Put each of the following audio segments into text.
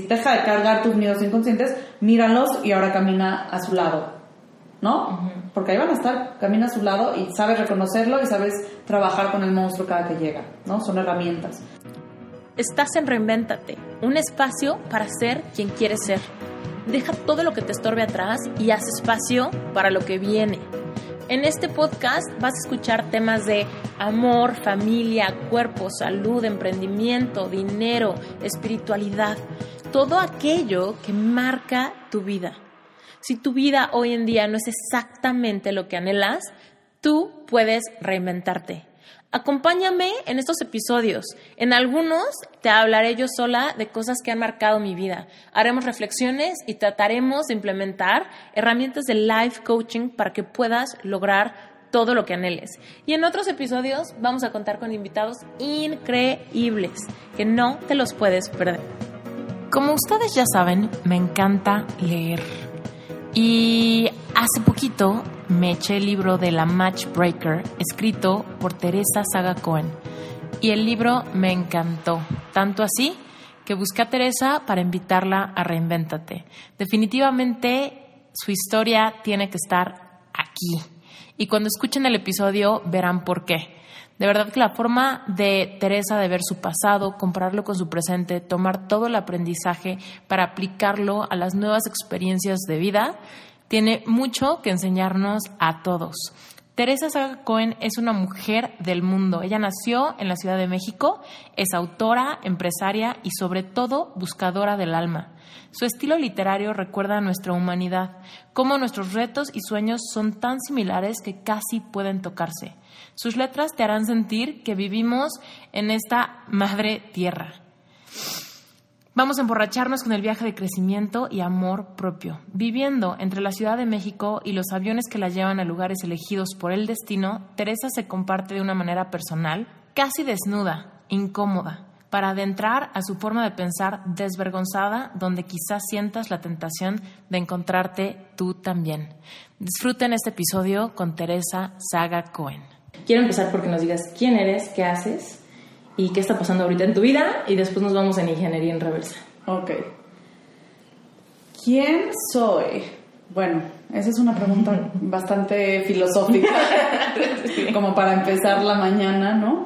deja de cargar tus miedos inconscientes, míralos y ahora camina a su lado, ¿no? Porque ahí van a estar, camina a su lado y sabes reconocerlo y sabes trabajar con el monstruo cada que llega, ¿no? Son herramientas. Estás en Reinvéntate, un espacio para ser quien quieres ser. Deja todo lo que te estorbe atrás y haz espacio para lo que viene. En este podcast vas a escuchar temas de amor, familia, cuerpo, salud, emprendimiento, dinero, espiritualidad, todo aquello que marca tu vida. Si tu vida hoy en día no es exactamente lo que anhelas, tú puedes reinventarte. Acompáñame en estos episodios. En algunos te hablaré yo sola de cosas que han marcado mi vida. Haremos reflexiones y trataremos de implementar herramientas de life coaching para que puedas lograr todo lo que anheles. Y en otros episodios vamos a contar con invitados increíbles que no te los puedes perder. Como ustedes ya saben, me encanta leer. Y hace poquito me eché el libro de la Matchbreaker, escrito por Teresa Saga Cohen. Y el libro me encantó, tanto así que busqué a Teresa para invitarla a Reinvéntate. Definitivamente su historia tiene que estar aquí. Y cuando escuchen el episodio verán por qué. De verdad que la forma de Teresa de ver su pasado, compararlo con su presente, tomar todo el aprendizaje para aplicarlo a las nuevas experiencias de vida, tiene mucho que enseñarnos a todos. Teresa Saga Cohen es una mujer del mundo. Ella nació en la Ciudad de México, es autora, empresaria y sobre todo buscadora del alma. Su estilo literario recuerda a nuestra humanidad, cómo nuestros retos y sueños son tan similares que casi pueden tocarse. Sus letras te harán sentir que vivimos en esta madre tierra. Vamos a emborracharnos con el viaje de crecimiento y amor propio. Viviendo entre la Ciudad de México y los aviones que la llevan a lugares elegidos por el destino, Teresa se comparte de una manera personal, casi desnuda, incómoda, para adentrar a su forma de pensar desvergonzada, donde quizás sientas la tentación de encontrarte tú también. Disfruten este episodio con Teresa Saga Cohen. Quiero empezar porque nos digas quién eres, qué haces y qué está pasando ahorita en tu vida y después nos vamos en ingeniería en reversa. Ok. ¿Quién soy? Bueno, esa es una pregunta bastante filosófica, como para empezar la mañana, ¿no?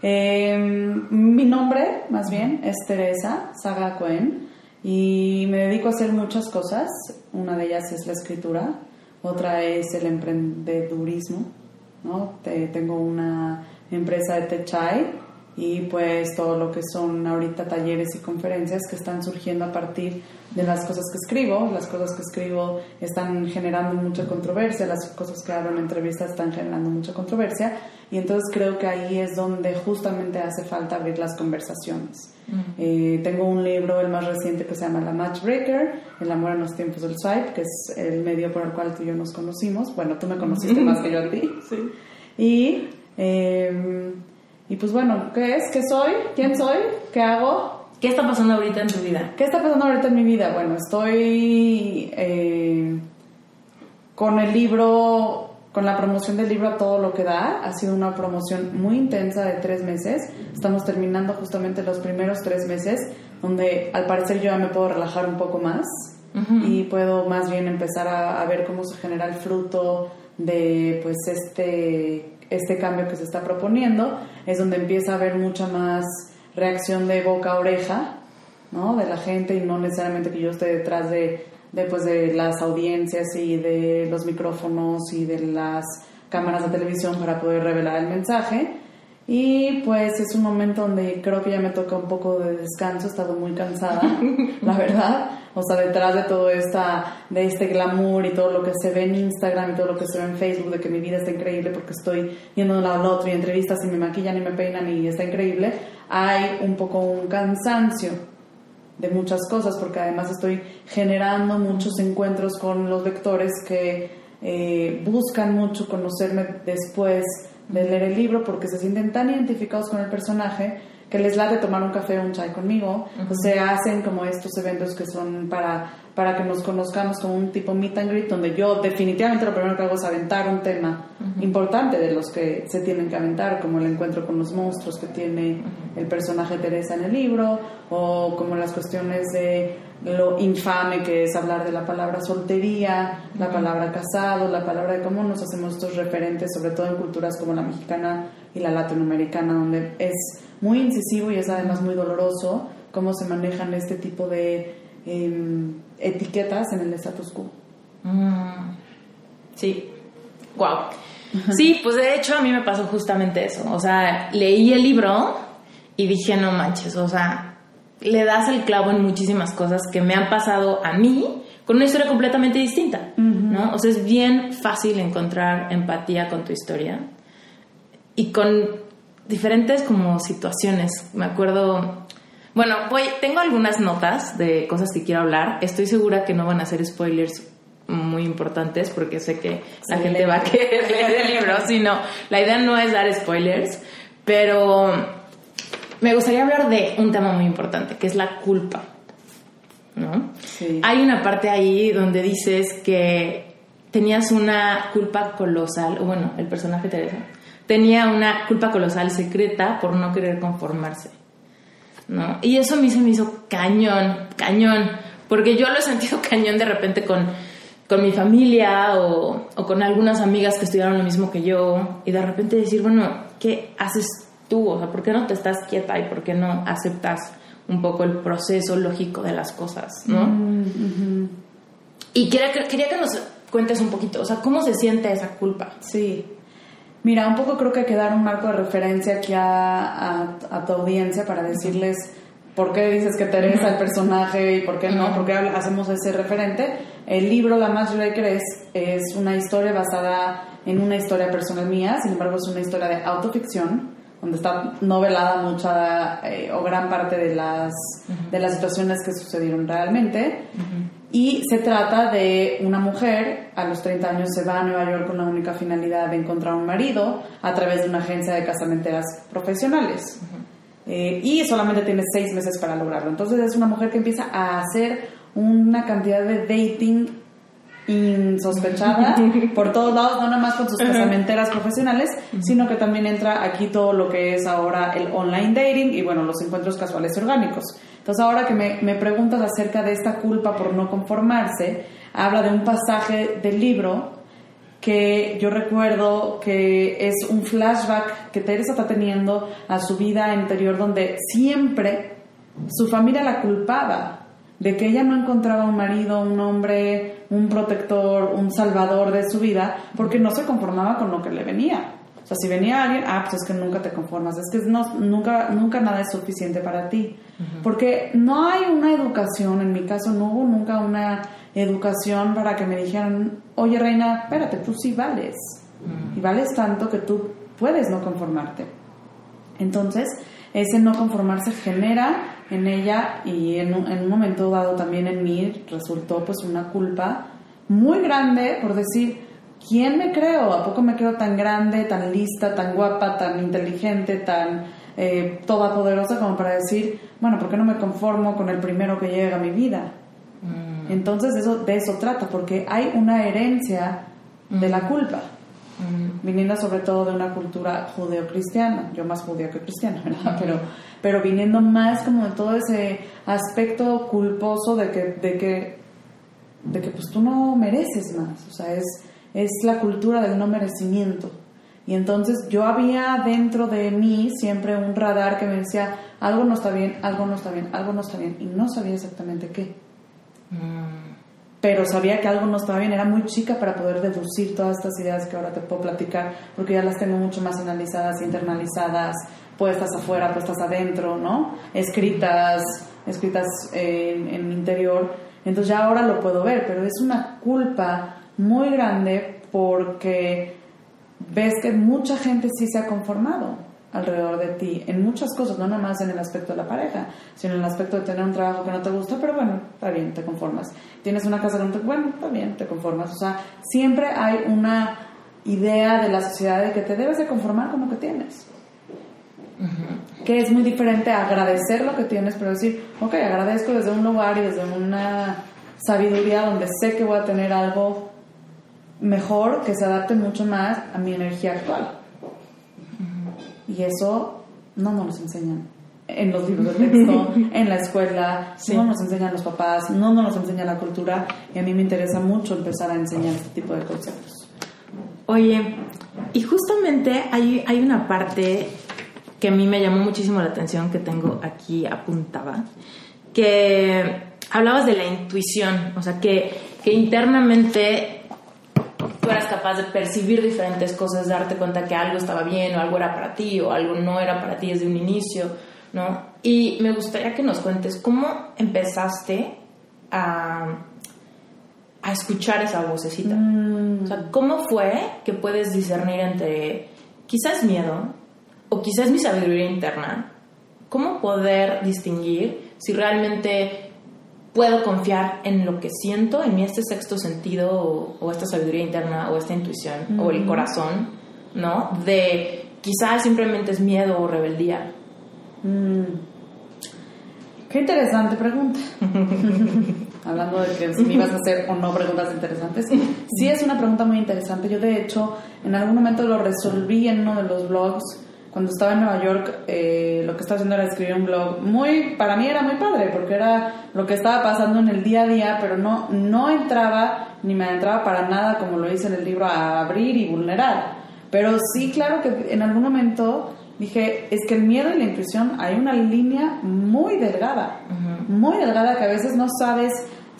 Em, mi nombre, más bien, es Teresa Saga Cohen y me dedico a hacer muchas cosas. Una de ellas es la escritura, otra es el emprendedurismo, ¿no? tengo una empresa de Techai y pues todo lo que son ahorita talleres y conferencias que están surgiendo a partir de las cosas que escribo. Las cosas que escribo están generando mucha controversia, las cosas que hablo en entrevistas están generando mucha controversia y entonces creo que ahí es donde justamente hace falta abrir las conversaciones. Eh, tengo un libro, el más reciente, que se llama La Matchbreaker, El amor en los tiempos del swipe, que es el medio por el cual tú y yo nos conocimos. Bueno, tú me conociste más que yo a ti. Sí. Y... Eh, y pues bueno, ¿qué es? ¿Qué soy? ¿Quién soy? ¿Qué hago? ¿Qué está pasando ahorita en tu vida? ¿Qué está pasando ahorita en mi vida? Bueno, estoy eh, con el libro, con la promoción del libro a todo lo que da. Ha sido una promoción muy intensa de tres meses. Estamos terminando justamente los primeros tres meses, donde al parecer yo ya me puedo relajar un poco más y puedo más bien empezar a, a ver cómo se genera el fruto de pues este este cambio que se está proponiendo, es donde empieza a haber mucha más reacción de boca a oreja, ¿no? De la gente y no necesariamente que yo esté detrás de, de, pues, de las audiencias y de los micrófonos y de las cámaras de televisión para poder revelar el mensaje. Y pues es un momento donde creo que ya me toca un poco de descanso, he estado muy cansada, la verdad. O sea, detrás de todo esta, de este glamour y todo lo que se ve en Instagram y todo lo que se ve en Facebook, de que mi vida está increíble porque estoy yendo de un lado al otro y entrevistas y me maquillan y me peinan y está increíble, hay un poco un cansancio de muchas cosas porque además estoy generando muchos encuentros con los lectores que eh, buscan mucho conocerme después de leer el libro porque se sienten tan identificados con el personaje que les late tomar un café o un chai conmigo. pues se hacen como estos eventos que son para, para que nos conozcamos como un tipo meet and greet, donde yo definitivamente lo primero que hago es aventar un tema importante de los que se tienen que aventar, como el encuentro con los monstruos que tiene el personaje Teresa en el libro, o como las cuestiones de lo infame que es hablar de la palabra soltería, la palabra casado, la palabra de cómo nos hacemos estos referentes, sobre todo en culturas como la mexicana y la latinoamericana, donde es muy incisivo y es además muy doloroso cómo se manejan este tipo de em, etiquetas en el status quo. Mm. Sí, wow. Sí, pues de hecho a mí me pasó justamente eso. O sea, leí el libro y dije, no manches, o sea, le das el clavo en muchísimas cosas que me han pasado a mí con una historia completamente distinta, ¿no? O sea, es bien fácil encontrar empatía con tu historia y con diferentes como situaciones. Me acuerdo, bueno, voy, tengo algunas notas de cosas que quiero hablar. Estoy segura que no van a ser spoilers muy importantes porque sé que la gente va a querer leer el libro, sino la idea no es dar spoilers, pero me gustaría hablar de un tema muy importante, que es la culpa. ¿no? Hay una parte ahí donde dices que tenías una culpa colosal, o bueno, el personaje Teresa tenía una culpa colosal secreta por no querer conformarse. ¿no? Y eso a mí se me hizo cañón, cañón, porque yo lo he sentido cañón de repente con, con mi familia o, o con algunas amigas que estudiaron lo mismo que yo, y de repente decir, bueno, ¿qué haces tú? O sea, ¿por qué no te estás quieta y por qué no aceptas un poco el proceso lógico de las cosas, ¿no? Mm, y quería, quería que nos cuentes un poquito, o sea, ¿cómo se siente esa culpa? Sí. Mira, un poco creo que hay que dar un marco de referencia aquí a, a, tu audiencia para decirles por qué dices que Teresa el personaje y por qué no, por qué hacemos ese referente. El libro La Más Breaker es una historia basada en una historia personal mía, sin embargo es una historia de autoficción donde está novelada mucha eh, o gran parte de las, de las situaciones que sucedieron realmente. Y se trata de una mujer, a los 30 años se va a Nueva York con la única finalidad de encontrar un marido a través de una agencia de casamenteras profesionales. Eh, y solamente tiene seis meses para lograrlo. Entonces es una mujer que empieza a hacer una cantidad de dating insospechada por todos lados, no nada más con sus casamenteras profesionales, sino que también entra aquí todo lo que es ahora el online dating y bueno, los encuentros casuales y orgánicos. Entonces ahora que me, me preguntas acerca de esta culpa por no conformarse, habla de un pasaje del libro que yo recuerdo que es un flashback que Teresa está teniendo a su vida interior donde siempre su familia la culpaba de que ella no encontraba un marido, un hombre, un protector, un salvador de su vida, porque no se conformaba con lo que le venía. O sea, si venía alguien, ah, pues es que nunca te conformas, es que no, nunca, nunca nada es suficiente para ti. Porque no hay una educación, en mi caso no hubo nunca una educación para que me dijeran, oye reina, espérate, tú sí vales. Y vales tanto que tú puedes no conformarte. Entonces, ese no conformarse genera en ella y en un, momento dado también en mí resultó pues una culpa muy grande por decir, ¿quién me creo? ¿A poco me creo tan grande, tan lista, tan guapa, tan inteligente, tan eh, todopoderosa como para decir, bueno, ¿por qué no me conformo con el primero que llega a mi vida? Mm. Entonces eso, de eso trata, porque hay una herencia de la culpa viniendo sobre todo de una cultura judeocristiana, yo más judeo que cristiana, ¿verdad? Pero, pero viniendo más como de todo ese aspecto culposo de que, de que, de que pues tú no mereces más, o sea, es, es la cultura del no merecimiento. Y entonces yo había dentro de mí siempre un radar que me decía, algo no está bien, algo no está bien, algo no está bien, y no sabía exactamente qué. Mm pero sabía que algo no estaba bien, era muy chica para poder deducir todas estas ideas que ahora te puedo platicar, porque ya las tengo mucho más analizadas, internalizadas, puestas afuera, puestas adentro, ¿no? Escritas, escritas en, en mi interior. Entonces ya ahora lo puedo ver, pero es una culpa muy grande porque ves que mucha gente sí se ha conformado alrededor de ti en muchas cosas, no nada más en el aspecto de la pareja, sino en el aspecto de tener un trabajo que no te gusta, pero bueno, está bien, te conformas. Tienes una casa que no te bueno, está bien, te conformas. O sea, siempre hay una idea de la sociedad de que te debes de conformar con lo que tienes. Que es muy diferente a agradecer lo que tienes, pero decir, ok, agradezco desde un lugar y desde una sabiduría donde sé que voy a tener algo mejor que se adapte mucho más a mi energía actual. Y eso no nos lo enseñan en los libros de texto, en la escuela, no nos enseñan los papás, no nos enseña la cultura y a mí me interesa mucho empezar a enseñar este tipo de conceptos. Oye, y justamente hay, hay una parte que a mí me llamó muchísimo la atención que tengo aquí apuntada, que hablabas de la intuición, o sea, que, que internamente tú eras capaz de percibir diferentes cosas, darte cuenta que algo estaba bien o algo era para ti o algo no era para ti desde un inicio, ¿no? Y me gustaría que nos cuentes cómo empezaste a, a escuchar esa vocecita. Mm. O sea, ¿cómo fue que puedes discernir entre quizás miedo o quizás mi sabiduría interna? ¿Cómo poder distinguir si realmente puedo confiar en lo que siento, en mi este sexto sentido o, esta sabiduría interna o esta intuición o el corazón, ¿no? De quizás simplemente es miedo o rebeldía. Mm. Qué interesante pregunta. Hablando de que si me ibas a hacer o no preguntas interesantes. Sí, es una pregunta muy interesante. Yo, de hecho, en algún momento lo resolví en uno de los blogs cuando estaba en Nueva York, eh, lo que estaba haciendo era escribir un blog. Muy, para mí era muy padre, porque era lo que estaba pasando en el día a día, pero no, no entraba ni me entraba para nada, como lo dice en el libro, a abrir y vulnerar. Pero sí, claro que en algún momento dije, es que el miedo y la intuición hay una línea muy delgada, muy delgada que a veces no sabes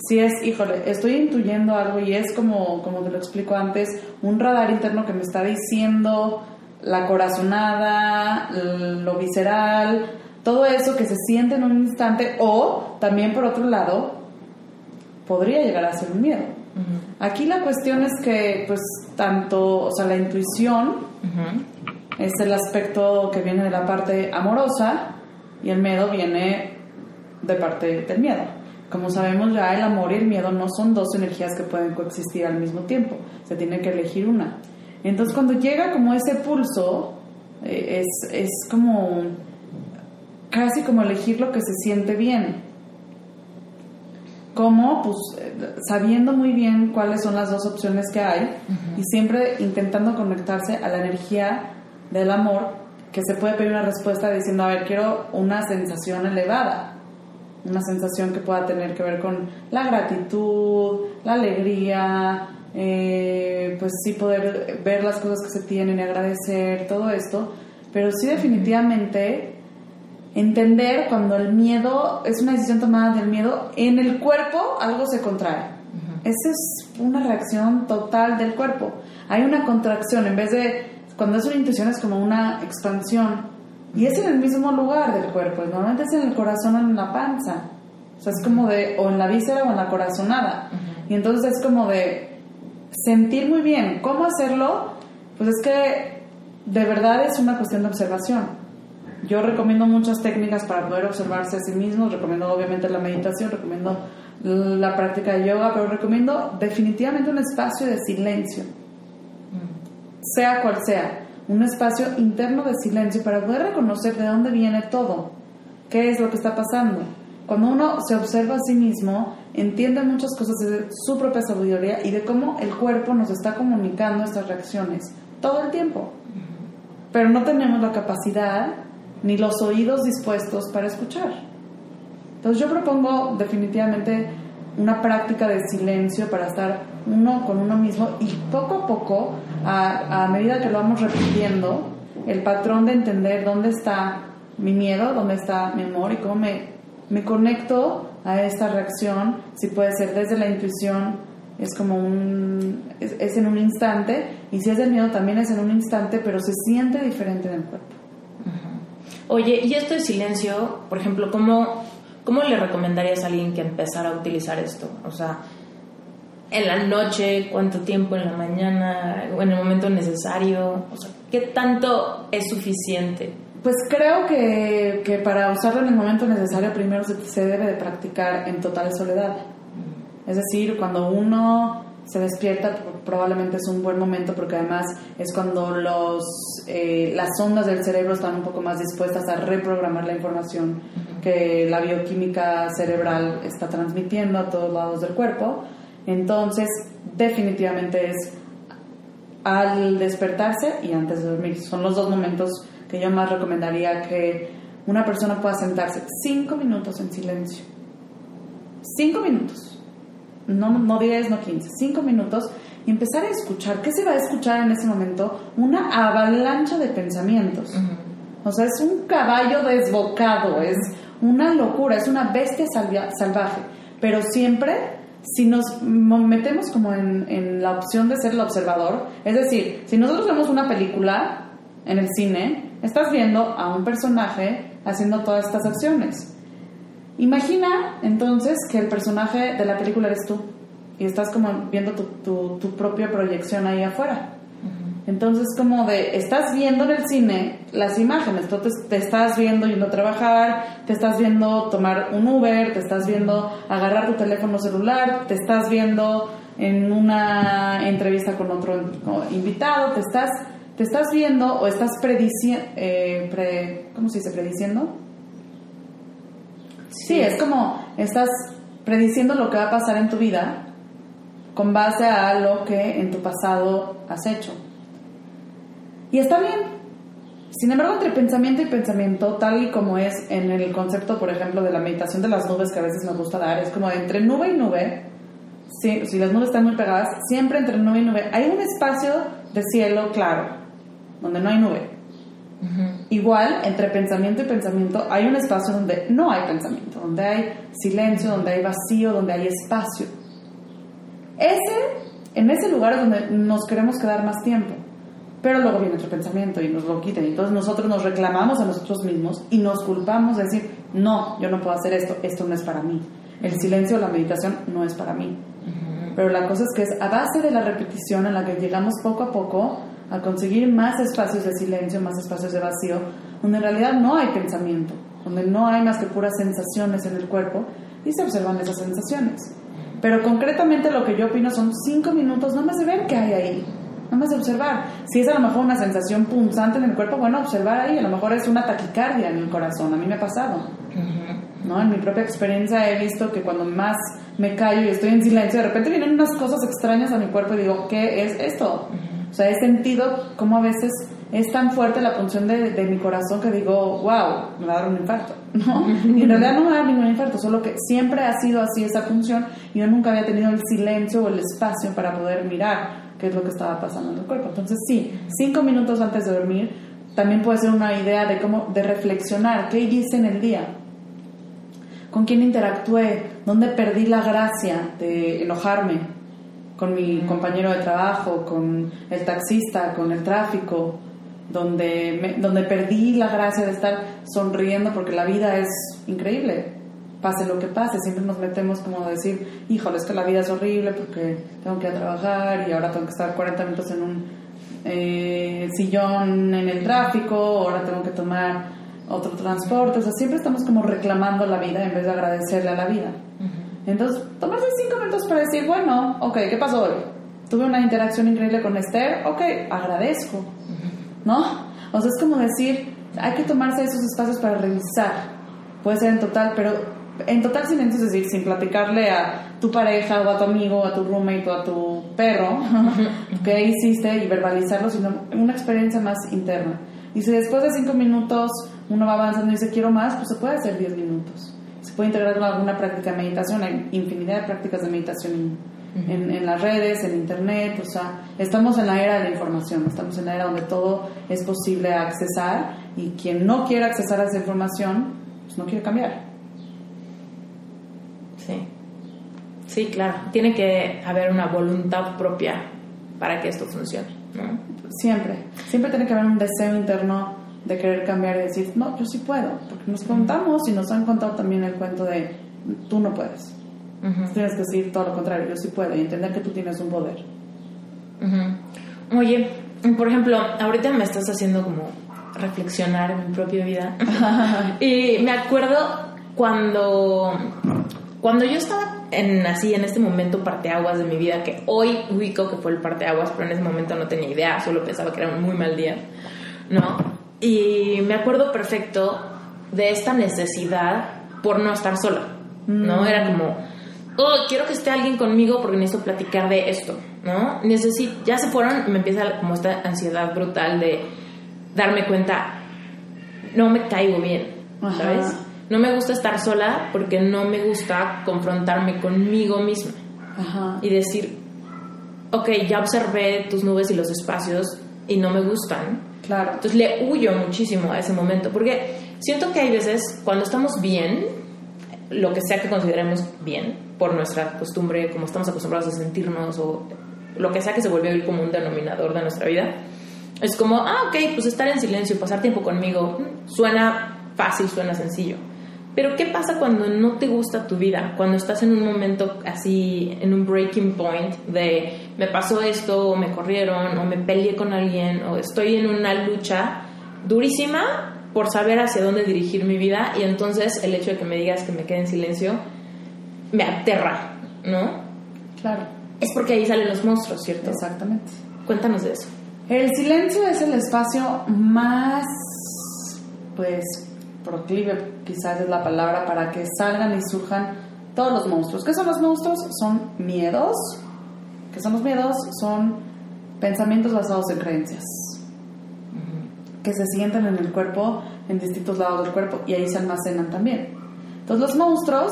si es, híjole, estoy intuyendo algo y es como, como te lo explico antes, un radar interno que me está diciendo la corazonada, lo visceral, todo eso que se siente en un instante o también por otro lado podría llegar a ser un miedo. Aquí la cuestión es que pues tanto, o sea, la intuición es el aspecto que viene de la parte amorosa y el miedo viene de parte del miedo. Como sabemos ya el amor y el miedo no son dos energías que pueden coexistir al mismo tiempo, se tiene que elegir una. Entonces cuando llega como ese pulso, eh, es, es como casi como elegir lo que se siente bien. Como, pues, sabiendo muy bien cuáles son las dos opciones que hay y siempre intentando conectarse a la energía del amor, que se puede pedir una respuesta diciendo, a ver, quiero una sensación elevada, una sensación que pueda tener que ver con la gratitud, la alegría, eh, pues sí poder ver las cosas que se tienen y agradecer, todo esto, pero sí definitivamente entender cuando el miedo es una decisión tomada del miedo, en el cuerpo algo se contrae. Esa es una reacción total del cuerpo. Hay una contracción, en vez de, cuando es una intuición es como una expansión, y es en el mismo lugar del cuerpo, normalmente es en el corazón o en la panza. O sea, es como de, o en la víscera o en la corazonada. Y entonces es como de, sentir muy bien. ¿Cómo hacerlo? Pues es que de verdad es una cuestión de observación. Yo recomiendo muchas técnicas para poder observarse a sí mismo. Recomiendo obviamente la meditación, recomiendo la práctica de yoga, pero recomiendo definitivamente un espacio de silencio, sea cual sea, un espacio interno de silencio para poder reconocer de dónde viene todo, qué es lo que está pasando. Cuando uno se observa a sí mismo, entiende muchas cosas de su propia sabiduría y de cómo el cuerpo nos está comunicando estas reacciones todo el tiempo. Pero no tenemos la capacidad ni los oídos dispuestos para escuchar. Entonces yo propongo definitivamente una práctica de silencio para estar uno con uno mismo y poco a poco, a, a medida que lo vamos repitiendo, el patrón de entender dónde está mi miedo, dónde está mi amor y cómo me me conecto a esta reacción, si puede ser desde la intuición, es como un, es, en un instante, y si es del miedo también es en un instante, pero se siente diferente en el cuerpo. Oye, y esto de silencio, por ejemplo, ¿cómo, ¿cómo le recomendarías a alguien que empezara a utilizar esto? O sea, en la noche, cuánto tiempo, en la mañana, o en el momento necesario, o sea, ¿qué tanto es suficiente? Pues creo que, que, para usarlo en el momento necesario primero se, debe de practicar en total soledad. Es decir, cuando uno se despierta probablemente es un buen momento porque además es cuando los, eh, las ondas del cerebro están un poco más dispuestas a reprogramar la información que la bioquímica cerebral está transmitiendo a todos lados del cuerpo. Entonces, definitivamente es al despertarse y antes de dormir. Son los dos momentos que yo más recomendaría que una persona pueda sentarse cinco minutos en silencio. Cinco minutos. No, no 10, no 15. Cinco minutos y empezar a escuchar. ¿Qué se va a escuchar en ese momento? Una avalancha de pensamientos. O sea, es un caballo desbocado, es una locura, es una bestia salvaje. Pero siempre, si nos metemos como en, en la opción de ser el observador, es decir, si nosotros vemos una película en el cine, estás viendo a un personaje haciendo todas estas acciones. Imagina entonces que el personaje de la película eres tú y estás como viendo tu, tu, tu propia proyección ahí afuera. Entonces, como de, estás viendo en el cine las imágenes, tú te, estás viendo yendo a trabajar, te estás viendo tomar un Uber, te estás viendo agarrar tu teléfono celular, te estás viendo en una entrevista con otro invitado, te estás, te estás viendo o estás prediciendo, eh, pre, ¿cómo se dice? Prediciendo. sí, es como estás prediciendo lo que va a pasar en tu vida con base a lo que en tu pasado has hecho. Y está bien. Sin embargo, entre pensamiento y pensamiento, tal y como es en el concepto, por ejemplo, de la meditación de las nubes que a veces me gusta dar, es como entre nube y nube, si, si las nubes están muy pegadas, siempre entre nube y nube hay un espacio de cielo claro, donde no hay nube. Igual, entre pensamiento y pensamiento, hay un espacio donde no hay pensamiento, donde hay silencio, donde hay vacío, donde hay espacio. Ese, en ese lugar es donde nos queremos quedar más tiempo. Pero luego viene otro pensamiento y nos lo quitan. Y entonces nosotros nos reclamamos a nosotros mismos y nos culpamos de decir, no, yo no puedo hacer esto, esto no es para mí. El silencio o la meditación no es para mí. Pero la cosa es que es a base de la repetición en la que llegamos poco a poco a conseguir más espacios de silencio, más espacios de vacío, donde en realidad no hay pensamiento, donde no hay más que puras sensaciones en el cuerpo y se observan esas sensaciones. Pero concretamente lo que yo opino son cinco minutos no más de ver qué hay ahí Nada más observar. Si es a lo mejor una sensación punzante en el cuerpo, bueno, observar ahí. A lo mejor es una taquicardia en el corazón. A mí me ha pasado. ¿no? En mi propia experiencia he visto que cuando más me callo y estoy en silencio, de repente vienen unas cosas extrañas a mi cuerpo y digo, ¿qué es esto? O sea, he sentido como a veces es tan fuerte la punción de, de, mi corazón que digo, wow, me va a dar un infarto, ¿no? Y en realidad no me va a dar ningún infarto, solo que siempre ha sido así esa punción y yo nunca había tenido el silencio o el espacio para poder mirar qué es lo que estaba pasando en el cuerpo. Entonces, sí, cinco minutos antes de dormir también puede ser una idea de cómo, de reflexionar, qué hice en el día, con quién interactué, dónde perdí la gracia de enojarme con mi compañero de trabajo, con el taxista, con el tráfico, donde, donde perdí la gracia de estar sonriendo porque la vida es increíble. Pase lo que pase, siempre nos metemos como a decir, híjole, es que la vida es horrible porque tengo que ir a trabajar y ahora tengo que estar 40 minutos en un eh, sillón en el tráfico, ahora tengo que tomar otro transporte, o sea, siempre estamos como reclamando la vida en vez de agradecerle a la vida. Entonces, tomarse cinco minutos para decir, bueno, ok, ¿qué pasó hoy? Tuve una interacción increíble con Esther, ok, agradezco, ¿no? O sea, es como decir, hay que tomarse esos espacios para revisar. Puede ser en total, pero en total silencio, es decir, sin platicarle a tu pareja o a tu amigo, a tu roommate o a tu perro qué hiciste y verbalizarlo, sino una experiencia más interna. Y si después de cinco minutos uno va avanzando y dice quiero más, pues se puede hacer diez minutos. Puede integrar en alguna práctica de meditación, hay infinidad de prácticas de meditación en, en, las redes, en internet, o sea, estamos en la era de la información, estamos en la era donde todo es posible accesar y quien no quiere accesar a esa información, pues no quiere cambiar. Sí. Sí, claro. Tiene que haber una voluntad propia para que esto funcione. Siempre. Siempre tiene que haber un deseo interno de querer cambiar y decir, no, yo sí puedo. Porque nos contamos y nos han contado también el cuento de, tú no puedes. Tienes que decir todo lo contrario, yo sí puedo y entender que tú tienes un poder. Oye, por ejemplo, ahorita me estás haciendo como reflexionar en mi propia vida. y me acuerdo cuando cuando yo estaba en así, en este momento parteaguas de mi vida, que hoy ubico que fue el parteaguas, pero en ese momento no tenía idea, solo pensaba que era un muy mal día, ¿no? Y me acuerdo perfecto de esta necesidad por no estar sola, ¿no? Era como, oh, quiero que esté alguien conmigo porque necesito platicar de esto, ¿no? Necesito, ya se fueron, me empieza como esta ansiedad brutal de darme cuenta, no me caigo bien, ¿sabes? No me gusta estar sola porque no me gusta confrontarme conmigo misma y decir, ok, ya observé tus nubes y los espacios y no me gustan. Claro. Entonces le huyo muchísimo a ese momento porque siento que hay veces cuando estamos bien, lo que sea que consideremos bien, por nuestra costumbre, como estamos acostumbrados a sentirnos o lo que sea que se vuelve hoy como un denominador de nuestra vida, es como, ah, ok, pues estar en silencio, pasar tiempo conmigo, suena fácil, suena sencillo. Pero ¿qué pasa cuando no te gusta tu vida? Cuando estás en un momento así, en un breaking point de me pasó esto, o me corrieron, o me peleé con alguien, o estoy en una lucha durísima por saber hacia dónde dirigir mi vida y entonces el hecho de que me digas que me quede en silencio me aterra, ¿no? Claro. Es porque ahí salen los monstruos, ¿cierto? Exactamente. Cuéntanos de eso. El silencio es el espacio más, pues, proclive, quizás es la palabra, para que salgan y surjan todos los monstruos. ¿Qué son los monstruos? Son miedos. ¿Qué son los miedos? Son pensamientos basados en creencias que se sienten en el cuerpo, en distintos lados del cuerpo, y ahí se almacenan también. Entonces los monstruos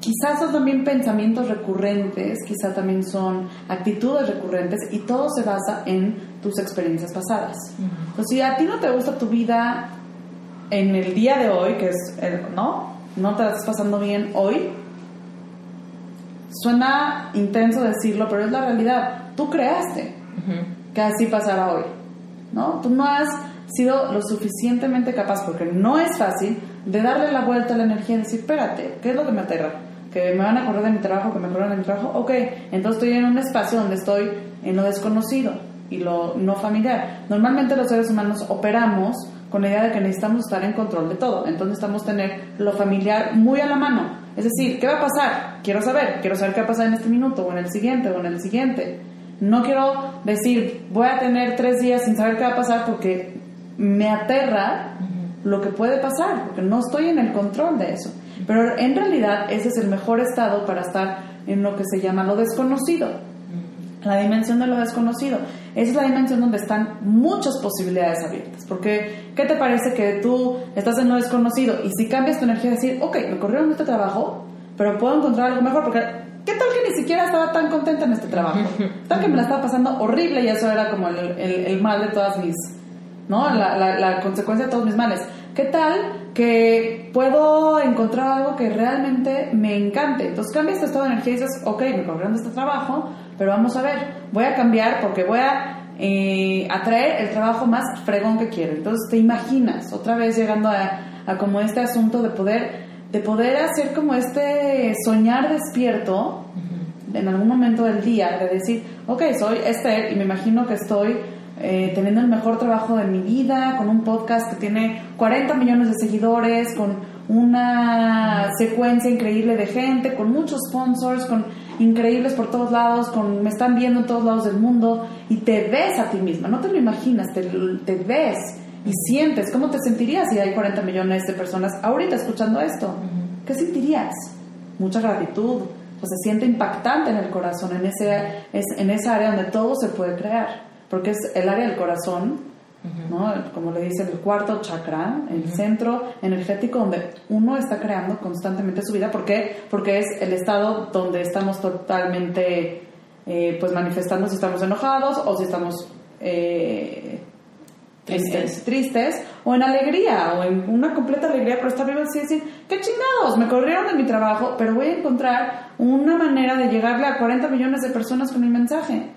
quizás son también pensamientos recurrentes, quizás también son actitudes recurrentes, y todo se basa en tus experiencias pasadas. Entonces si a ti no te gusta tu vida en el día de hoy, que es, el, ¿no? No te estás pasando bien hoy, suena intenso decirlo, pero es la realidad. Tú creaste que así pasara hoy, ¿no? Tú no has sido lo suficientemente capaz, porque no es fácil, de darle la vuelta a la energía y decir, espérate, ¿qué es lo que me aterra? Que me van a correr de mi trabajo, que me corran de mi trabajo, ok, entonces estoy en un espacio donde estoy en lo desconocido y lo no familiar. Normalmente los seres humanos operamos con la idea de que necesitamos estar en control de todo, entonces necesitamos tener lo familiar muy a la mano. Es decir, ¿qué va a pasar? Quiero saber, quiero saber qué va a pasar en este minuto, o en el siguiente, o en el siguiente. No quiero decir, voy a tener tres días sin saber qué va a pasar porque me aterra lo que puede pasar, porque no estoy en el control de eso. Pero en realidad ese es el mejor estado para estar en lo que se llama lo desconocido, la dimensión de lo desconocido. Esa es la dimensión donde están muchas posibilidades abiertas. Porque, ¿qué te parece que tú estás en lo desconocido y si cambias tu energía, decir, ok, me corrieron de este trabajo, pero puedo encontrar algo mejor? Porque, ¿qué tal que ni siquiera estaba tan contenta en este trabajo? Tal que me la estaba pasando horrible y eso era como el, el, el mal de todas mis ¿no? La, la, la, consecuencia de todos mis males. ¿Qué tal que puedo encontrar algo que realmente me encante? Entonces cambias tu estado de energía y dices, ok, me corrieron de este trabajo, pero vamos a ver, voy a cambiar porque voy a eh, atraer el trabajo más fregón que quiero. Entonces te imaginas otra vez llegando a, a como este asunto de poder, de poder hacer como este soñar despierto en algún momento del día, de decir, ok, soy Esther y me imagino que estoy eh, teniendo el mejor trabajo de mi vida, con un podcast que tiene 40 millones de seguidores, con una secuencia increíble de gente, con muchos sponsors, con increíbles por todos lados, con me están viendo en todos lados del mundo y te ves a ti misma, no te lo imaginas, te, te ves y sientes, ¿cómo te sentirías si hay 40 millones de personas ahorita escuchando esto? ¿Qué sentirías? Mucha gratitud, pues se siente impactante en el corazón, en, ese, en esa área donde todo se puede crear porque es el área del corazón, ¿no? como le dicen, el cuarto chakra, el centro energético donde uno está creando constantemente su vida. ¿Por qué? Porque es el estado donde estamos totalmente eh, pues manifestando si estamos enojados o si estamos eh, tristes. tristes o en alegría o en una completa alegría por estar vivo y decir, qué chingados, me corrieron de mi trabajo, pero voy a encontrar una manera de llegarle a 40 millones de personas con mi mensaje.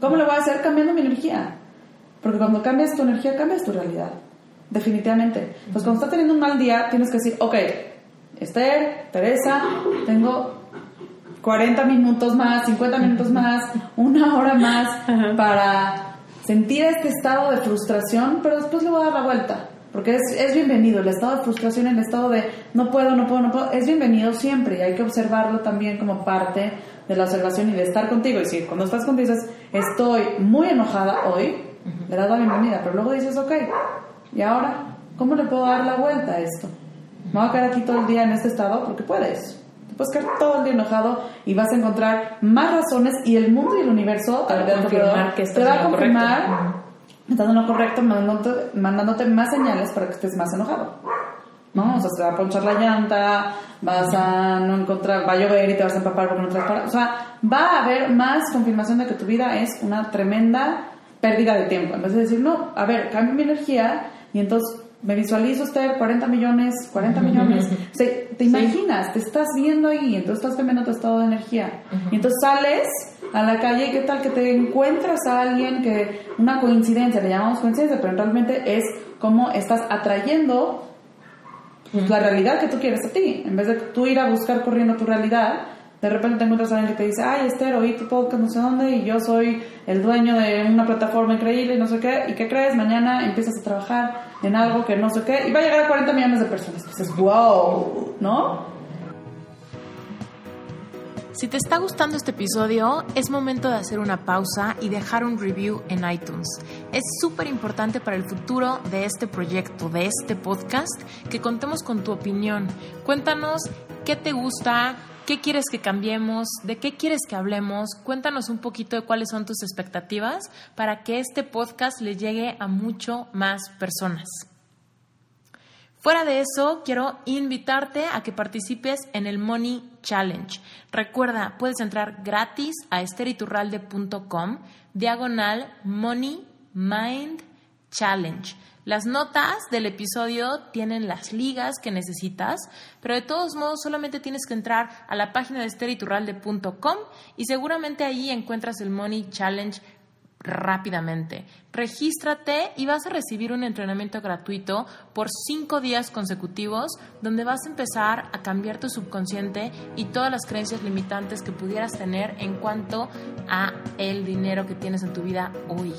¿Cómo lo voy a hacer? Cambiando mi energía. Porque cuando cambias tu energía, cambias tu realidad. Definitivamente. Pues cuando estás teniendo un mal día, tienes que decir, ok, Esther, Teresa, tengo 40 minutos más, 50 minutos más, una hora más para sentir este estado de frustración, pero después le voy a dar la vuelta. porque es, es bienvenido. El estado de frustración, el estado de no puedo, no puedo, no puedo, es bienvenido siempre y hay que observarlo también como parte de la observación y de estar contigo. Y decir, cuando estás contigo dices, estoy muy enojada hoy, le das la bienvenida, pero luego dices, ok, ¿y ahora cómo le puedo dar la vuelta a esto? ¿Me voy a quedar aquí todo el día en este estado? Porque puedes. Te puedes quedar todo el día enojado y vas a encontrar más razones y el mundo y el universo Te va a confirmar que estás te va a confirmar correcto. estás en lo correcto, mandándote, mandándote más señales para que estés más enojado. ¿No? O sea, se va a ponchar la llanta, vas a no encontrar, va a llover y te vas a empapar porque no para. O sea, va a haber más confirmación de que tu vida es una tremenda pérdida de tiempo. En vez de decir, no, a ver, cambio mi energía y entonces me visualizo usted 40 millones, 40 millones. O sea, te imaginas, te estás viendo ahí, entonces estás cambiando tu estado de energía. Y entonces sales a la calle y qué tal que te encuentras a alguien que, una coincidencia, le llamamos coincidencia, pero realmente es como estás atrayendo pues, la realidad que tú quieres a ti. En vez de tú ir a buscar corriendo tu realidad, de repente te encuentras a alguien que te dice, ay Esther, oí tu podcast no sé dónde y yo soy el dueño de una plataforma increíble y no sé qué. ¿Y qué crees? Mañana empiezas a trabajar en algo que no sé qué y va a llegar a 40 millones de personas. Y dices, wow, ¿no? Si te está gustando este episodio, es momento de hacer una pausa y dejar un review en iTunes. Es súper importante para el futuro de este proyecto, de este podcast, que contemos con tu opinión. Cuéntanos qué te gusta, qué quieres que cambiemos, de qué quieres que hablemos. Cuéntanos un poquito de cuáles son tus expectativas para que este podcast le llegue a mucho más personas. Fuera de eso, quiero invitarte a que participes en el Money Challenge. Recuerda, puedes entrar gratis a esteriturralde.com, diagonal Money Mind Challenge. Las notas del episodio tienen las ligas que necesitas, pero de todos modos solamente tienes que entrar a la página de esteriturralde.com y seguramente ahí encuentras el Money Challenge rápidamente. Regístrate y vas a recibir un entrenamiento gratuito por cinco días consecutivos donde vas a empezar a cambiar tu subconsciente y todas las creencias limitantes que pudieras tener en cuanto a el dinero que tienes en tu vida hoy.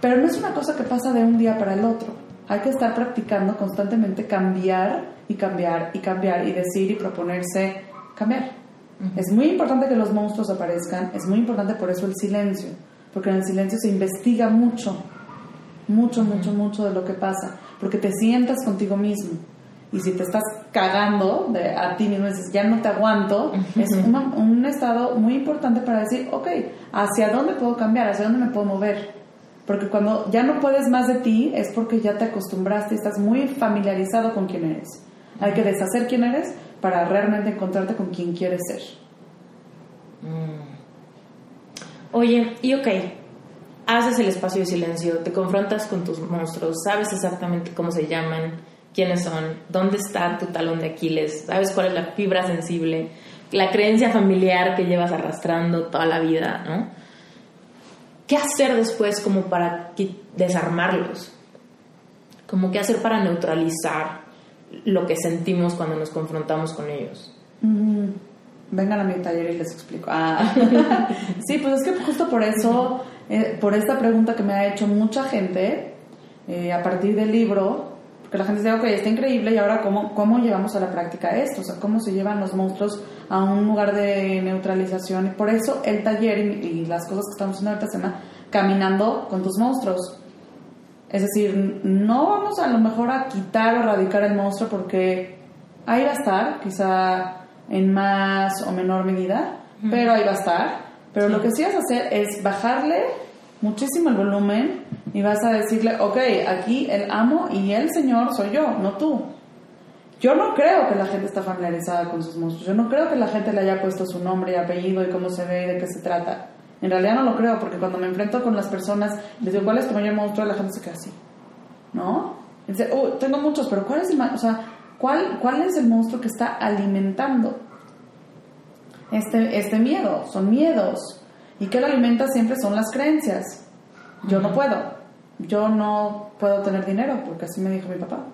Pero no es una cosa que pasa de un día para el otro. Hay que estar practicando constantemente cambiar y cambiar y cambiar y decir y proponerse cambiar. Es muy importante que los monstruos aparezcan, es muy importante por eso el silencio, porque en el silencio se investiga mucho, mucho, mucho, mucho de lo que pasa, porque te sientas contigo mismo. Y si te estás cagando de, a ti mismo dices, ya no te aguanto, es una- un estado muy importante para decir, ok, ¿hacia dónde puedo cambiar? ¿Hacia dónde me puedo mover? Porque cuando ya no puedes más de ti es porque ya te acostumbraste y estás muy familiarizado con quién eres. Hay que deshacer quién eres para realmente encontrarte con quien quieres ser. Oye, y ok, haces el espacio de silencio, te confrontas con tus monstruos, sabes exactamente cómo se llaman, quiénes son, dónde está tu talón de Aquiles, sabes cuál es la fibra sensible, la creencia familiar que llevas arrastrando toda la vida, ¿no? ¿Qué hacer después como para desarmarlos? Como qué hacer para neutralizar lo que sentimos cuando nos confrontamos con ellos. Mm, Vengan a mi taller y les explico. Ah. sí, pues es que justo por eso, eh, por esta pregunta que me ha hecho mucha gente eh, a partir del libro, porque la gente dice, ok, está increíble y ahora cómo, cómo llevamos a la práctica esto, o sea, cómo se llevan los monstruos a un lugar de neutralización. Y por eso el taller y, y las cosas que estamos haciendo ahorita se llama Caminando con tus monstruos. Es decir, no vamos a lo mejor a quitar o erradicar el monstruo porque ahí va a estar, quizá en más o menor medida, pero ahí va a estar. Pero lo que sí vas a hacer es bajarle muchísimo el volumen y vas a decirle, ok, aquí el amo y el señor soy yo, no tú. Yo no creo que la gente está familiarizada con sus monstruos. Yo no creo que la gente le haya puesto su nombre y apellido y cómo se ve y de qué se trata. En realidad no lo creo, porque cuando me enfrento con las personas, les digo, ¿cuál es tu mayor monstruo? La gente se queda así. ¿No? Dice, "Oh, tengo muchos, pero ¿cuál es el o sea, ¿cuál, ¿cuál es el monstruo que está alimentando este, este miedo? Son miedos. ¿Y qué lo alimenta siempre son las creencias? Yo no puedo. Yo no puedo tener dinero, porque así me dijo mi papá.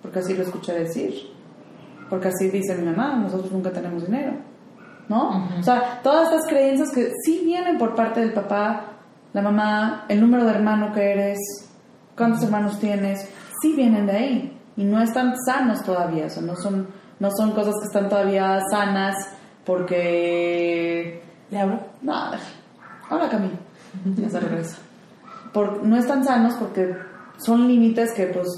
Porque así lo escuché decir. Porque así dice mi mamá, nosotros nunca tenemos dinero. ¿No? O sea, todas estas creencias que sí vienen por parte del papá, la mamá, el número de hermano que eres, ¿Cuántos hermanos tienes? Sí vienen de ahí y no están sanos todavía, o sea, no son, no son cosas que están todavía sanas porque... ¿Le hablo? No, ahora Camilo, ya se regresa. Por, no están sanos porque son límites que pues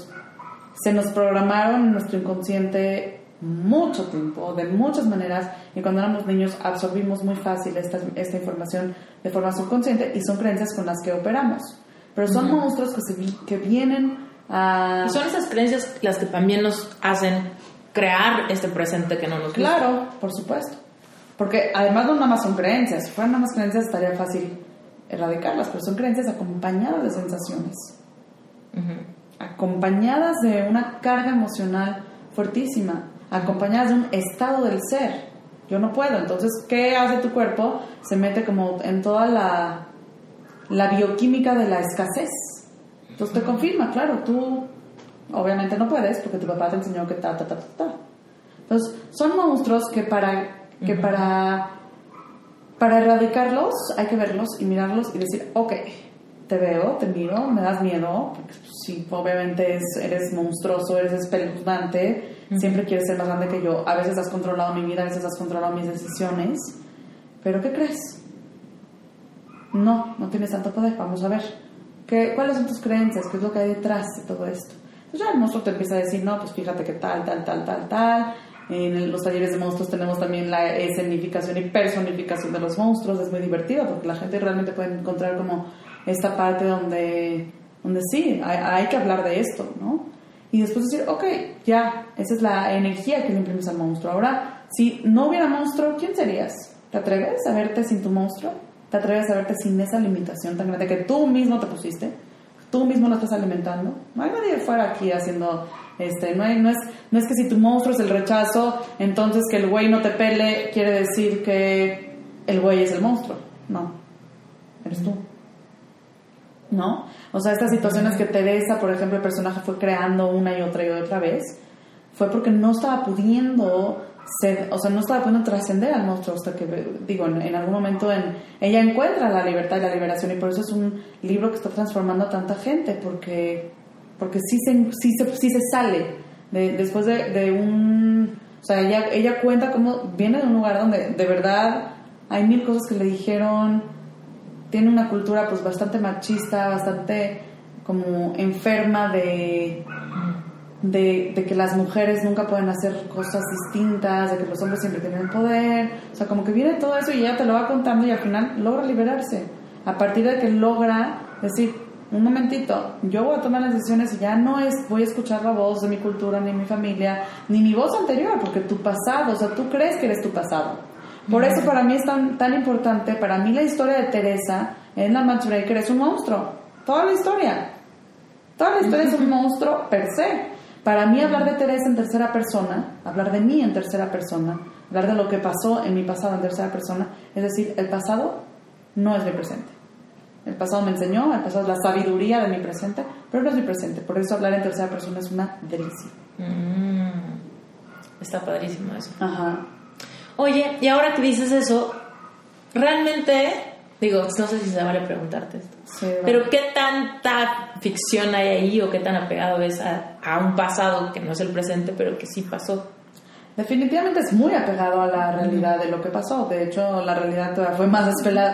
se nos programaron en nuestro inconsciente mucho tiempo, de muchas maneras, y cuando éramos niños absorbimos muy fácil esta, esta información de forma subconsciente y son creencias con las que operamos. Pero son monstruos que, se, que vienen a... Y son esas creencias las que también nos hacen crear este presente que no nos gusta. Claro, por supuesto. Porque además no nada más son creencias, si fueran nada más creencias estaría fácil erradicarlas, pero son creencias acompañadas de sensaciones, acompañadas de una carga emocional fuertísima, acompañadas de un estado del ser. Yo no puedo, entonces, ¿qué hace tu cuerpo? Se mete como en toda la, la bioquímica de la escasez. Entonces te confirma, claro, tú obviamente no puedes porque tu papá te enseñó que ta, ta, ta, ta, ta. Entonces, son monstruos que para, que para, para erradicarlos hay que verlos y mirarlos y decir, ok, te veo, te miro, me das miedo, porque sí, obviamente eres monstruoso, eres espeluznante, siempre quieres ser más grande que yo, a veces has controlado mi vida, a veces has controlado mis decisiones, pero ¿qué crees? No, no tienes tanto poder, vamos a ver. ¿Qué, ¿Cuáles son tus creencias? ¿Qué es lo que hay detrás de todo esto? Entonces ya el monstruo te empieza a decir, no, pues fíjate que tal, tal, tal, tal, tal. En los talleres de monstruos tenemos también la escenificación y personificación de los monstruos. Es muy divertido porque la gente realmente puede encontrar como esta parte donde, donde sí, hay, hay que hablar de esto, ¿no? Y después decir, ok, ya, esa es la energía que le imprimes al monstruo. Ahora, si no hubiera monstruo, ¿quién serías? ¿Te atreves a verte sin tu monstruo? ¿Te atreves a verte sin esa limitación tan grande que tú mismo te pusiste? Tú mismo lo estás alimentando. No hay nadie fuera aquí haciendo este, no, hay, no, es, no es que si tu monstruo es el rechazo, entonces que el güey no te pele, quiere decir que el güey es el monstruo. No, eres tú. ¿No? O sea, estas situaciones que Teresa, por ejemplo, el personaje fue creando una y otra y otra vez, fue porque no estaba pudiendo ser, o sea, no estaba pudiendo trascender al monstruo hasta que, digo, en, en, algún momento en, ella encuentra la libertad y la liberación y por eso es un libro que está transformando a tanta gente, porque porque sí se, sí se, sí se sale de, después de, de, un... O sea, ella, ella cuenta cómo viene de un lugar donde de verdad hay mil cosas que le dijeron, tiene una cultura pues bastante machista, bastante como enferma de, de, de, que las mujeres nunca pueden hacer cosas distintas, de que los hombres siempre tienen poder, o sea, como que viene todo eso y ella te lo va contando y al final logra liberarse. A partir de que logra decir, un momentito, yo voy a tomar las decisiones y ya no es, voy a escuchar la voz de mi cultura, ni mi familia, ni mi voz anterior, porque tu pasado, o sea, tú crees que eres tu pasado. Por eso para mí es tan, tan importante, para mí la historia de Teresa en la Matchbreaker es un monstruo, toda la historia. Toda la historia es un monstruo per se. Para mí hablar de Teresa en tercera persona, hablar de mí en tercera persona, hablar de lo que pasó en mi pasado en tercera persona, es decir, el pasado no es mi presente. El pasado me enseñó, el pasado es la sabiduría de mi presente, pero no es mi presente. Por eso hablar en tercera persona es una delicia. Mm, está padrísimo eso. Ajá. Oye, y ahora que dices eso, realmente, digo, no sé si se vale preguntarte esto, Sí, vale. pero ¿qué tanta ficción hay ahí o qué tan apegado es a, a un pasado que no es el presente, pero que sí pasó? Definitivamente es muy apegado a la realidad de lo que pasó. De hecho, la realidad todavía fue más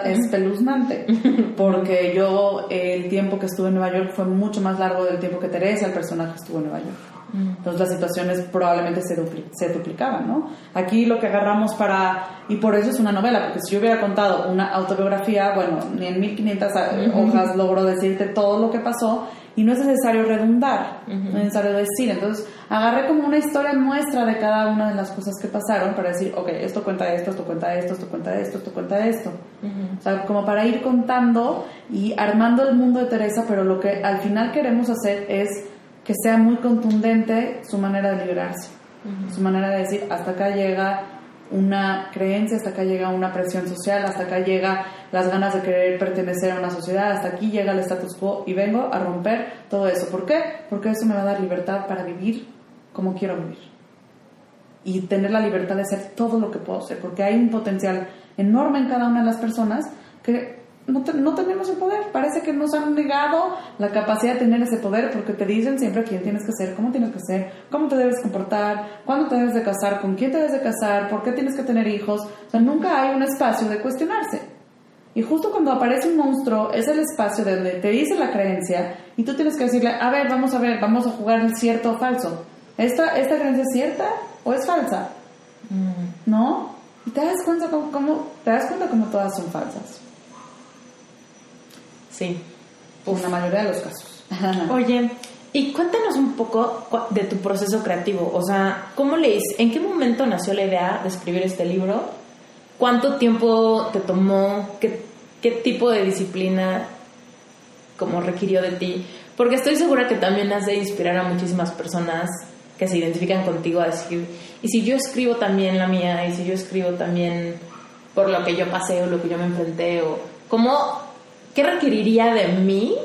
espeluznante. Porque yo, el tiempo que estuve en Nueva York fue mucho más largo del tiempo que Teresa, el personaje, estuvo en Nueva York. Entonces las situaciones probablemente se, dupli- se duplicaban, ¿no? Aquí lo que agarramos para... Y por eso es una novela, porque si yo hubiera contado una autobiografía, bueno, ni en 1500 hojas logro decirte todo lo que pasó y no es necesario redundar, no es necesario decir. Entonces agarré como una historia muestra de cada una de las cosas que pasaron para decir, ok, esto cuenta esto, esto cuenta esto, esto cuenta esto, esto cuenta esto. O sea, como para ir contando y armando el mundo de Teresa, pero lo que al final queremos hacer es que sea muy contundente su manera de liberarse, su manera de decir, hasta acá llega una creencia, hasta acá llega una presión social, hasta acá llega las ganas de querer pertenecer a una sociedad, hasta aquí llega el status quo y vengo a romper todo eso. ¿Por qué? Porque eso me va a dar libertad para vivir como quiero vivir. Y tener la libertad de ser todo lo que puedo ser, porque hay un potencial enorme en cada una de las personas que no, no, tenemos el poder. Parece que nos han negado la capacidad de tener ese poder porque te dicen siempre quién tienes que ser, cómo tienes que ser, cómo te debes comportar, cuándo te debes de casar, con quién te debes de casar, por qué tienes que tener hijos. O sea, nunca hay un espacio de cuestionarse. Y justo cuando aparece un monstruo es el espacio donde te dice la creencia y tú tienes que decirle, a ver, vamos a ver, vamos a jugar el cierto o falso. ¿Esta, esta creencia es cierta o es falsa? Mm. ¿No? Y te das cuenta como, te das cuenta como todas son falsas. Sí. En la mayoría de los casos. Oye, y cuéntanos un poco de tu proceso creativo. O sea, ¿cómo lees? ¿En qué momento nació la idea de escribir este libro? ¿Cuánto tiempo te tomó? ¿Qué, qué tipo de disciplina como requirió de ti? Porque estoy segura que también has de inspirar a muchísimas personas que se identifican contigo a decir, y si yo escribo también la mía, y si yo escribo también por lo que yo pasé o lo que yo me enfrenté, o cómo, qué requeriría de mí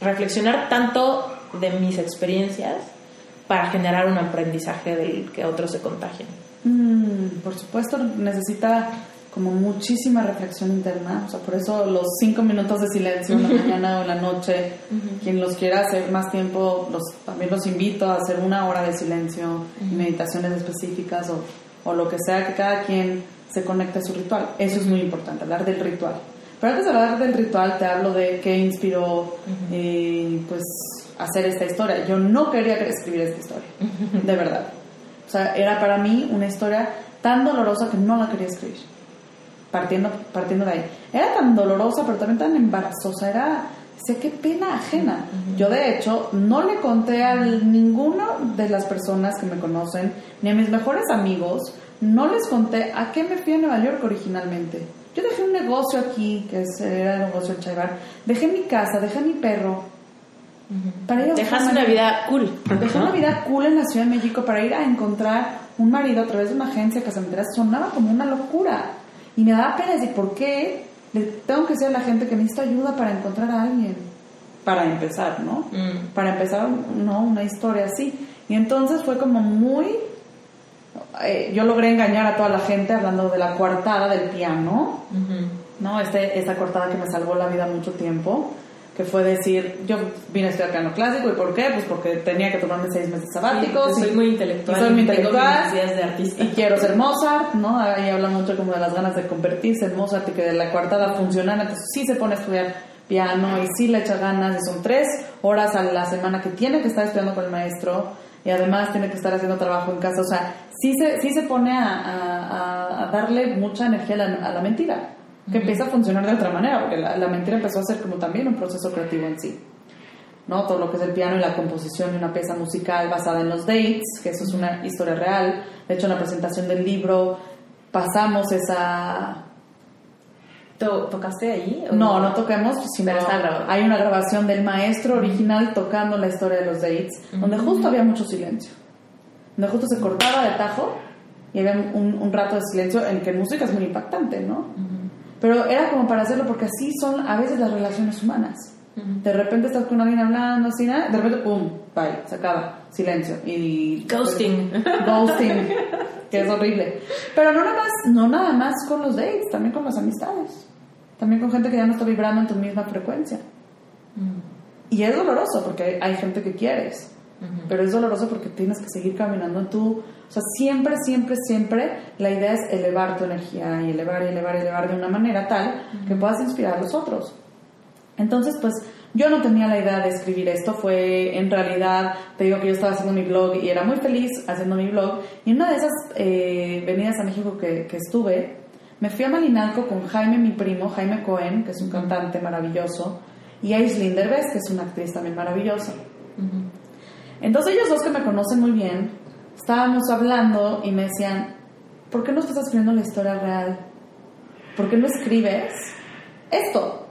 reflexionar tanto de mis experiencias para generar un aprendizaje del que otros se contagien. Mm, por supuesto, necesita como muchísima reflexión interna, o sea, por eso los cinco minutos de silencio en la mañana o en la noche, quien los quiera hacer más tiempo, los, también los invito a hacer una hora de silencio, meditaciones específicas o, o, lo que sea, que cada quien se conecte a su ritual. Eso es muy importante, hablar del ritual. Pero antes de hablar del ritual, te hablo de qué inspiró, eh, pues, hacer esta historia. Yo no quería escribir esta historia, de verdad. O sea, era para mí una historia tan dolorosa que no la quería escribir partiendo, partiendo de ahí. Era tan dolorosa, pero también tan embarazosa, era, sé qué pena ajena. Yo de hecho no le conté a ninguno de las personas que me conocen, ni a mis mejores amigos, no les conté a qué me fui a Nueva York originalmente. Yo dejé un negocio aquí, que era el negocio de Chaibar, dejé mi casa, dejé mi perro. Para ir Dejaste una vida cool. Dejé una vida cool en la Ciudad de México para ir a encontrar un marido a través de una agencia casamentera. Sonaba como una locura. Y me daba pena decir, ¿por qué le tengo que decir a la gente que necesito ayuda para encontrar a alguien? Para empezar, ¿no? Mm. Para empezar, ¿no? Una historia así. Y entonces fue como muy... Eh, yo logré engañar a toda la gente hablando de la coartada del piano, ¿no? Este, esta coartada que me salvó la vida mucho tiempo que fue decir, yo vine a estudiar piano clásico, ¿y por qué? Pues porque tenía que tomarme seis meses sabáticos. soy muy intelectual. soy muy intelectual. de artista. Y quiero ser Mozart, ¿no? Ahí habla mucho como de las ganas de convertirse en Mozart y que de la cuartada funcionara. Entonces sí se pone a estudiar piano y sí le echa ganas y son tres horas a la semana que tiene que estar estudiando con el maestro y además tiene que estar haciendo trabajo en casa. O sea, sí se, sí se pone a, a, darle mucha energía a la mentira que empieza a funcionar de otra manera, porque la, mentira empezó a ser como también un proceso creativo en sí. ¿no? Todo lo que es el piano y la composición de una pieza musical basada en los dates, que eso es una historia real. De hecho, en la presentación del libro pasamos esa... ¿Tocaste ahí? No, no toquemos, sino hay una grabación del maestro original tocando la historia de los dates, donde justo había mucho silencio. Donde justo se cortaba de tajo y había un, un rato de silencio en que música es muy impactante, ¿no? Pero era como para hacerlo porque así son a veces las relaciones humanas. De repente estás con alguien hablando así, nada, de repente, ¡pum! Bye, se acaba, silencio. Y, ghosting. ghosting, que es horrible. Pero no nada, más, no nada más con los dates, también con las amistades. También con gente que ya no está vibrando en tu misma frecuencia. Y es doloroso porque hay gente que quieres. Pero es doloroso porque tienes que seguir caminando en tu o sea, siempre, siempre, siempre la idea es elevar tu energía y elevar y elevar y elevar de una manera tal que puedas inspirar a los otros. Entonces, pues yo no tenía la idea de escribir esto, fue en realidad, te digo que yo estaba haciendo mi blog y era muy feliz haciendo mi blog. Y en una de esas eh, venidas a México que, que, estuve, me fui a Malinalco con Jaime, mi primo, Jaime Cohen, que es un cantante maravilloso, y Aislinn Derbez, que es una actriz también maravillosa. Entonces ellos dos que me conocen muy bien, estábamos hablando y me decían, ¿por qué no estás escribiendo la historia real? ¿Por qué no escribes esto?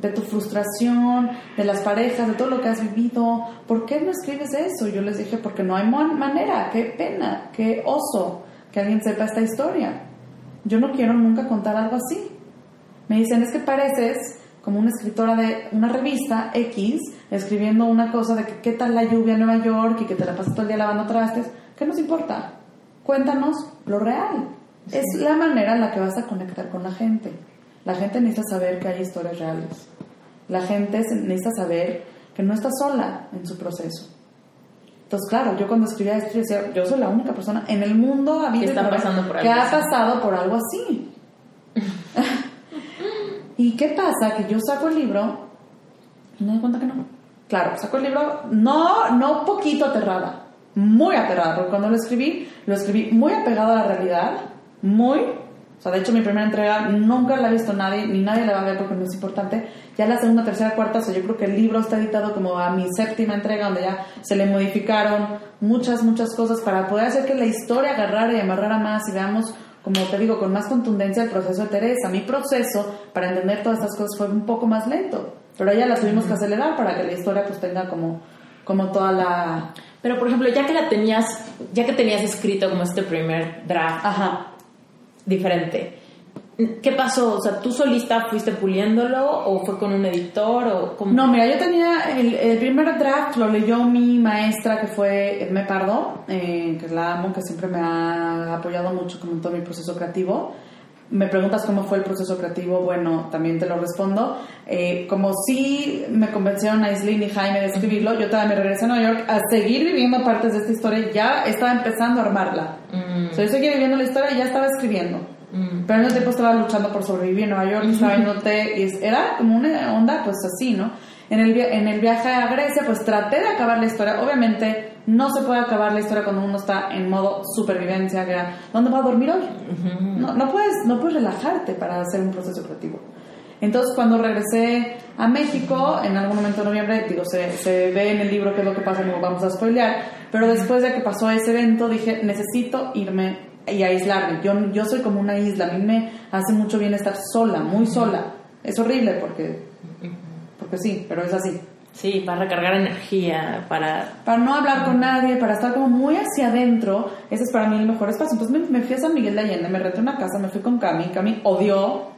De tu frustración, de las parejas, de todo lo que has vivido. ¿Por qué no escribes eso? Yo les dije, porque no hay manera, qué pena, qué oso que alguien sepa esta historia. Yo no quiero nunca contar algo así. Me dicen, es que pareces como una escritora de una revista X, escribiendo una cosa de que qué tal la lluvia en Nueva York y que te la pasas todo el día lavando trastes. ¿Qué nos importa? Cuéntanos lo real. Es la manera en la que vas a conectar con la gente. La gente necesita saber que hay historias reales. La gente necesita saber que no está sola en su proceso. Entonces, claro, yo cuando escribía esto, yo decía, yo soy la única persona en el mundo que, está pasando por que ha pasado por algo así. ¿Y qué pasa? Que yo saco el libro y me doy cuenta que no. Claro, saco el libro, no, no poquito aterrada, muy aterrada, porque cuando lo escribí, lo escribí muy apegado a la realidad, muy, o sea, de hecho mi primera entrega nunca la ha visto nadie, ni nadie la va a ver porque no es importante, ya la segunda, tercera, cuarta, o sea, yo creo que el libro está editado como a mi séptima entrega, donde ya se le modificaron muchas, muchas cosas para poder hacer que la historia agarrara y amarrara más y veamos como te digo, con más contundencia el proceso de Teresa. Mi proceso para entender todas estas cosas fue un poco más lento, pero ya la tuvimos que acelerar para que la historia pues tenga como, como toda la... Pero por ejemplo, ya que la tenías, ya que tenías escrito como este primer draft Ajá. diferente, ¿Qué pasó? O sea, ¿tú solista fuiste puliéndolo o fue con un editor o No, mira, yo tenía el, primer draft, lo leyó mi maestra que fue Edme Pardo, eh, que es la amo, que siempre me ha apoyado mucho con todo mi proceso creativo. Me preguntas cómo fue el proceso creativo, bueno, también te lo respondo. Eh, como sí me convencieron a Islin y Jaime de escribirlo, yo también me regresé a Nueva York a seguir viviendo partes de esta historia, ya estaba empezando a armarla. Mm. O sea, yo seguía viviendo la historia y ya estaba escribiendo. Mm. Pero en ese tiempo estaba luchando por sobrevivir en Nueva York, estaba té y era como una onda pues así, ¿no? En el, en el viaje a Grecia pues traté de acabar la historia, obviamente no se puede acabar la historia cuando uno está en modo supervivencia, que era, ¿dónde va a dormir hoy? no, no, puedes, no puedes relajarte para hacer un proceso creativo. Entonces, cuando regresé a México, en algún momento de noviembre, digo, se, se ve en el libro qué es lo que pasa, no vamos a spoilear, pero después de que pasó ese evento, dije, necesito irme y aislarme. Yo, yo soy como una isla, a mí me hace mucho bien estar sola, muy sola. Es horrible porque, porque sí, pero es así. Sí, para recargar energía, para... Para no hablar con nadie, para estar como muy hacia adentro, ese es para mí el mejor espacio. Entonces me, fui a San Miguel de Allende, me renté una casa, me fui con Cami, Cami odió,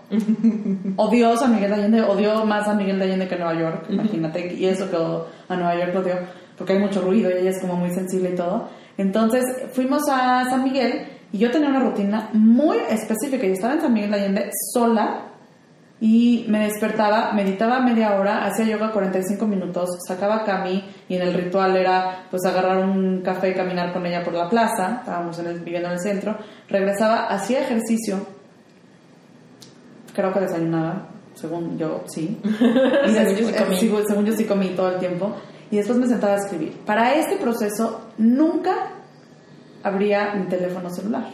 odió San Miguel de Allende, odió más San Miguel de Allende que Nueva York, imagínate, y eso que a Nueva York lo odió, porque hay mucho ruido y ella es como muy sensible y todo. Entonces fuimos a San Miguel y yo tenía una rutina muy específica. Yo estaba en San Miguel de Allende sola y me despertaba, meditaba media hora, hacía yoga 45 minutos, sacaba a Cami y en el ritual era pues agarrar un café y caminar con ella por la plaza, estábamos en viviendo en el centro, regresaba, hacía ejercicio, creo que desayunaba, según yo sí, y según, yo sí comí. según yo sí comí todo el tiempo, y después me sentaba a escribir. Para este proceso nunca habría mi teléfono celular.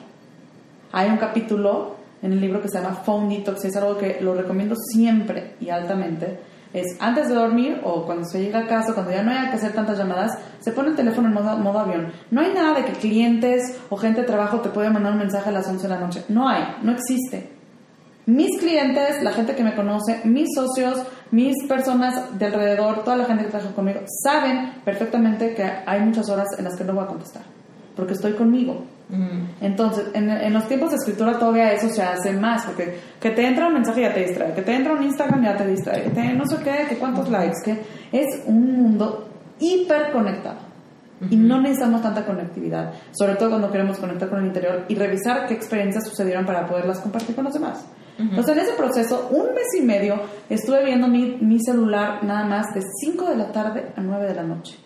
Hay un capítulo en el libro que se llama Phone Detox y es algo que lo recomiendo siempre y altamente. Es antes de dormir o cuando se llega a casa, cuando ya no hay que hacer tantas llamadas, se pone el teléfono en modo, modo avión. No hay nada de que clientes o gente de trabajo te puede mandar un mensaje a las 11 de la noche. No hay, no existe. Mis clientes, la gente que me conoce, mis socios, mis personas de alrededor, toda la gente que trabaja conmigo, saben perfectamente que hay muchas horas en las que no voy a contestar porque estoy conmigo. Mm. Entonces, en, los tiempos de escritura todavía eso se hace más, porque que te entra un mensaje ya te distrae, que te entra un Instagram ya te distrae, que no sé qué, que cuántos likes, que es un mundo hiper conectado. Y no necesitamos tanta conectividad, sobre todo cuando queremos conectar con el interior y revisar qué experiencias sucedieron para poderlas compartir con los demás. Entonces, en ese proceso, un mes y medio, estuve viendo mi, mi celular nada más de 5 de la tarde a 9 de la noche.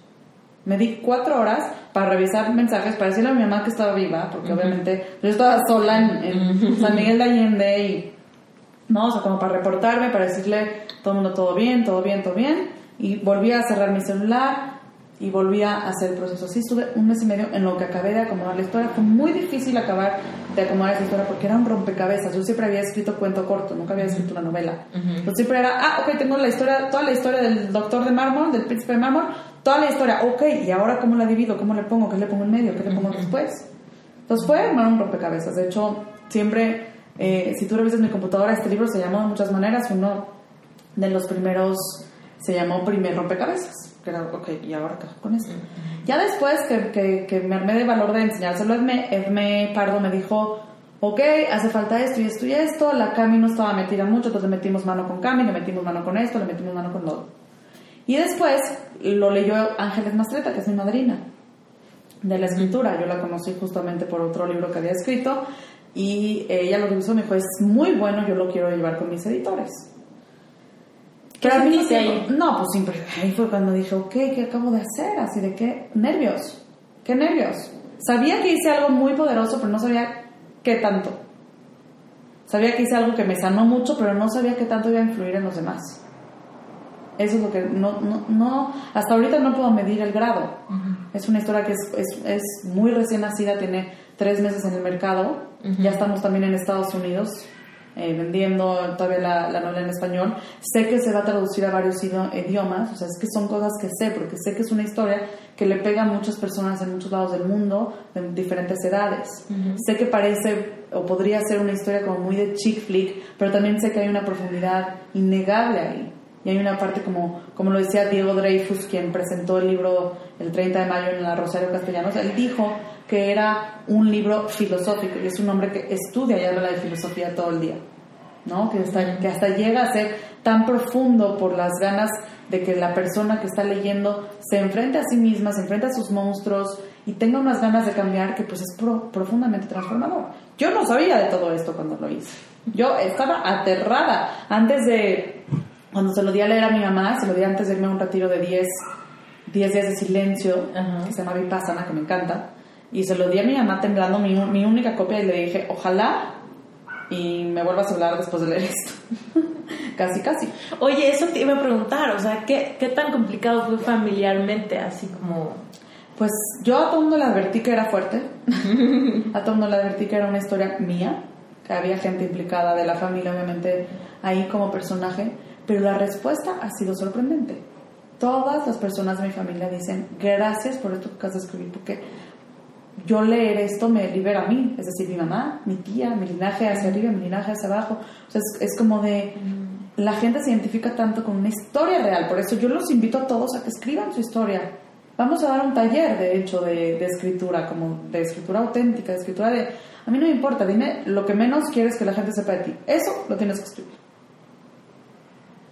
Me di cuatro horas para revisar mensajes, para decirle a mi mamá que estaba viva, porque obviamente yo estaba sola en, San Miguel de Allende y, no, o sea, como para reportarme, para decirle todo el mundo todo bien, todo bien, todo bien. Y volví a cerrar mi celular y volví a hacer el proceso. Así estuve un mes y medio en lo que acabé de acomodar la historia. Fue muy difícil acabar de acomodar esa historia porque era un rompecabezas. Yo siempre había escrito cuento corto, nunca había escrito una novela. Yo siempre era, ah, ok, tengo la historia, toda la historia del doctor de mármol, del príncipe de mármol, toda la historia, ok, ¿y ahora cómo la divido? ¿Cómo le pongo? ¿Qué le pongo en medio? ¿Qué le pongo después? Entonces fue armar un rompecabezas. De hecho, siempre, eh, si tú revisas mi computadora, este libro se llamó de muchas maneras. Uno de los primeros se llamó Primer Rompecabezas. Que era, ok, ¿y ahora qué con esto? Ya después que, que, me armé de valor de enseñárselo a Edme, Edme Pardo me dijo, ok, hace falta esto y esto y esto. La Cami no estaba metida mucho, entonces metimos mano con Cami, le metimos mano con esto, le metimos mano con lo y después lo leyó Ángeles Mastreta, que es mi madrina de la escritura. Yo la conocí justamente por otro libro que había escrito. y ella lo que hizo me dijo, es muy bueno, yo lo quiero llevar con mis editores. ¿Qué sentiste ahí? No, pues siempre, ahí fue cuando dije, ok, ¿qué acabo de hacer? Así de qué nervios, qué nervios. Sabía que hice algo muy poderoso, pero no sabía qué tanto. Sabía que hice algo que me sanó mucho, pero no sabía qué tanto iba a influir en los demás. Eso es lo que no, no, no hasta ahorita no puedo medir el grado. Es una historia que es, es, es muy recién nacida, tiene tres meses en el mercado. Ya estamos también en Estados Unidos eh, vendiendo todavía la, la novela en español. Sé que se va a traducir a varios idiomas, o sea, es que son cosas que sé, porque sé que es una historia que le pega a muchas personas en muchos lados del mundo, en diferentes edades. Sé que parece o podría ser una historia como muy de chick flick, pero también sé que hay una profundidad innegable ahí. Y hay una parte como, como lo decía Diego Dreyfus, quien presentó el libro el 30 de mayo en la Rosario Castellanos, él dijo que era un libro filosófico y es un hombre que estudia y habla de filosofía todo el día, ¿no? Que hasta, que hasta llega a ser tan profundo por las ganas de que la persona que está leyendo se enfrente a sí misma, se enfrente a sus monstruos y tenga unas ganas de cambiar que pues es pro- profundamente transformador. Yo no sabía de todo esto cuando lo hice. Yo estaba aterrada antes de, cuando se lo di a leer a mi mamá, se lo di antes de irme a un retiro de 10, 10 días de silencio, Ajá. que se llama Vipassana, que me encanta, y se lo di a mi mamá temblando mi, mi única copia y le dije, ojalá y me vuelvas a hablar después de leer esto. casi, casi. Oye, eso te iba a preguntar, o sea, ¿qué, qué tan complicado fue familiarmente? Así como... Pues yo a todo mundo le advertí que era fuerte, a todo mundo le advertí que era una historia mía, que había gente implicada de la familia, obviamente, ahí como personaje, pero la respuesta ha sido sorprendente. Todas las personas de mi familia dicen, gracias por esto que acabas de escribir, porque yo leer esto me libera a mí, es decir, mi mamá, mi tía, mi linaje hacia arriba, mi linaje hacia abajo. O sea, es, es como de, la gente se identifica tanto con una historia real, por eso yo los invito a todos a que escriban su historia. Vamos a dar un taller, de hecho, de, de escritura, como de escritura auténtica, de escritura de, a mí no me importa, dime lo que menos quieres que la gente sepa de ti. Eso lo tienes que escribir.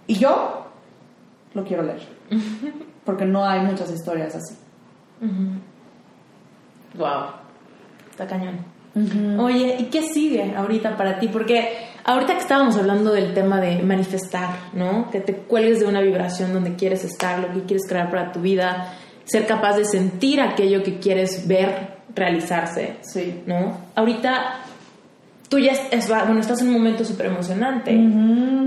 Y yo lo quiero leer, porque no hay muchas historias así. Wow, está cañón. Oye, ¿y qué sigue ahorita para ti? Porque ahorita que estábamos hablando del tema de manifestar, ¿no? Que te cuelgues de una vibración donde quieres estar, lo que quieres crear para tu vida, ser capaz de sentir aquello que quieres ver realizarse, Sí. ¿no? Ahorita tú ya es- bueno, estás en un momento súper emocionante,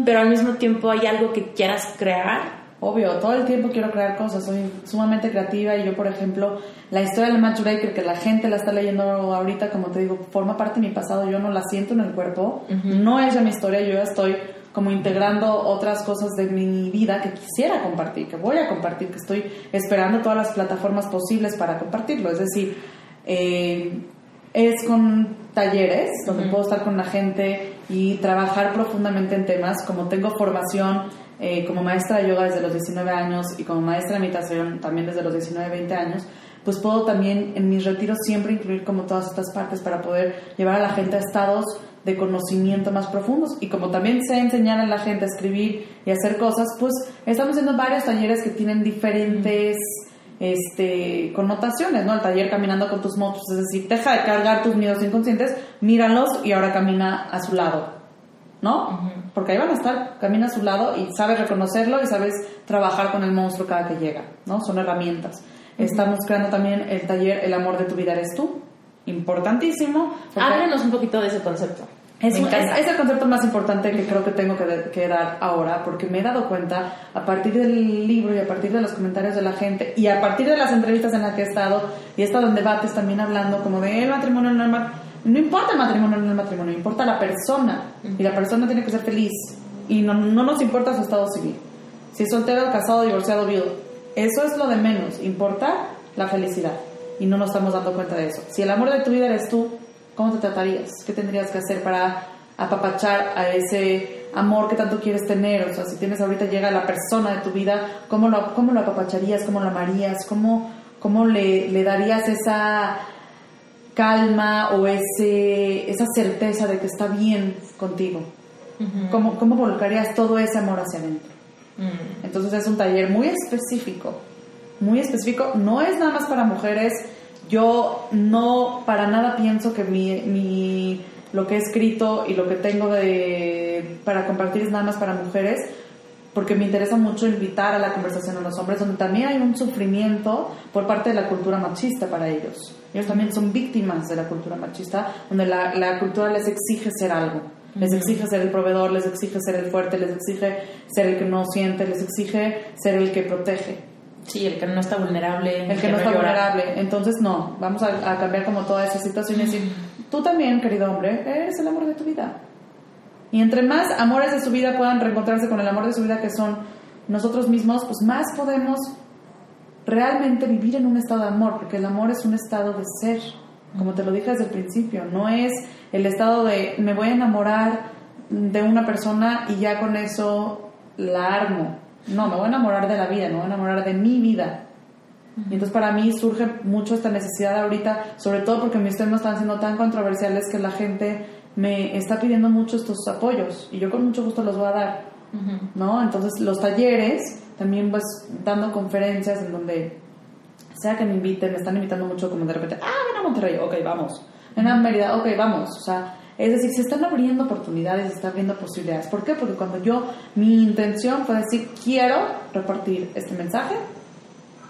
pero al mismo tiempo hay algo que quieras crear. Obvio, todo el tiempo quiero crear cosas, soy sumamente creativa y yo, por ejemplo, la historia del Matchbreaker, que la gente la está leyendo ahorita, como te digo, forma parte de mi pasado, yo no la siento en el cuerpo, no es ya mi historia, yo ya estoy como integrando otras cosas de mi vida que quisiera compartir, que voy a compartir, que estoy esperando todas las plataformas posibles para compartirlo, es decir, eh, es con talleres donde puedo estar con la gente y trabajar profundamente en temas, como tengo formación eh, como maestra de yoga desde los 19 años y como maestra de meditación también desde los 19, 20 años, pues puedo también en mis retiros siempre incluir como todas estas partes para poder llevar a la gente a estados de conocimiento más profundos. Y como también sé enseñar a la gente a escribir y hacer cosas, pues estamos haciendo varios talleres que tienen diferentes este, connotaciones, ¿no? El taller caminando con tus monstruos, es decir, deja de cargar tus miedos inconscientes, míralos y ahora camina a su lado, ¿no? Porque ahí van a estar, camina a su lado y sabes reconocerlo y sabes trabajar con el monstruo cada que llega, ¿no? Son herramientas. Estamos creando también el taller El amor de tu vida eres tú, importantísimo. Háblanos un poquito de ese concepto. Es, Me un- encanta. es- es el concepto más importante que creo que tengo que, de- que dar ahora, porque me he dado cuenta a partir del libro y a partir de los comentarios de la gente y a partir de las entrevistas en las que he estado y he estado en debates también hablando como de el matrimonio no el ma- no importa el matrimonio no el matrimonio, importa la persona y la persona tiene que ser feliz y no, no nos importa su estado civil. Si es soltero, casado, divorciado, viudo, eso es lo de menos, importa la felicidad y no nos estamos dando cuenta de eso. Si el amor de tu vida eres tú, ¿cómo te tratarías? ¿Qué tendrías que hacer para apapachar a ese amor que tanto quieres tener? O sea, si tienes ahorita llega la persona de tu vida, ¿cómo lo, cómo lo apapacharías? ¿Cómo lo amarías? ¿Cómo, cómo le, le darías esa calma o ese, esa certeza de que está bien contigo? ¿Cómo, ¿Cómo volcarías todo ese amor hacia adentro? Mm. Entonces es un taller muy específico, muy específico. No es nada más para mujeres. Yo no para nada pienso que mi, mi lo que he escrito y lo que tengo de, para compartir es nada más para mujeres, porque me interesa mucho invitar a la conversación a los hombres, donde también hay un sufrimiento por parte de la cultura machista para ellos. Ellos también son víctimas de la cultura machista, donde la, la cultura les exige ser algo. Les exige ser el proveedor, les exige ser el fuerte, les exige ser el que no siente, les exige ser el que protege. Sí, el que no está vulnerable. El que, no, está vulnerable. Entonces, no, vamos a, a, cambiar como toda esa situación y decir, tú también, querido hombre, eres el amor de tu vida. Y entre más amores de su vida puedan reencontrarse con el amor de su vida que son nosotros mismos, pues más podemos realmente vivir en un estado de amor, porque el amor es un estado de ser, como te lo dije desde el principio, no es el estado de me voy a enamorar de una persona y ya con eso la armo. No, me voy a enamorar de la vida, me voy a enamorar de mi vida. Y entonces para mí surge mucho esta necesidad ahorita, sobre todo porque mis temas están siendo tan controversiales que la gente me está pidiendo mucho estos apoyos y yo con mucho gusto los voy a dar, ¿no? Entonces los talleres, también pues dando conferencias en donde sea que me inviten, me están invitando mucho como de repente, ah, ven a Monterrey, ok, vamos, ven a Mérida, ok, vamos, o sea, es decir, se están abriendo oportunidades, se están abriendo posibilidades. ¿Por qué? Porque cuando yo, mi intención fue decir, quiero repartir este mensaje,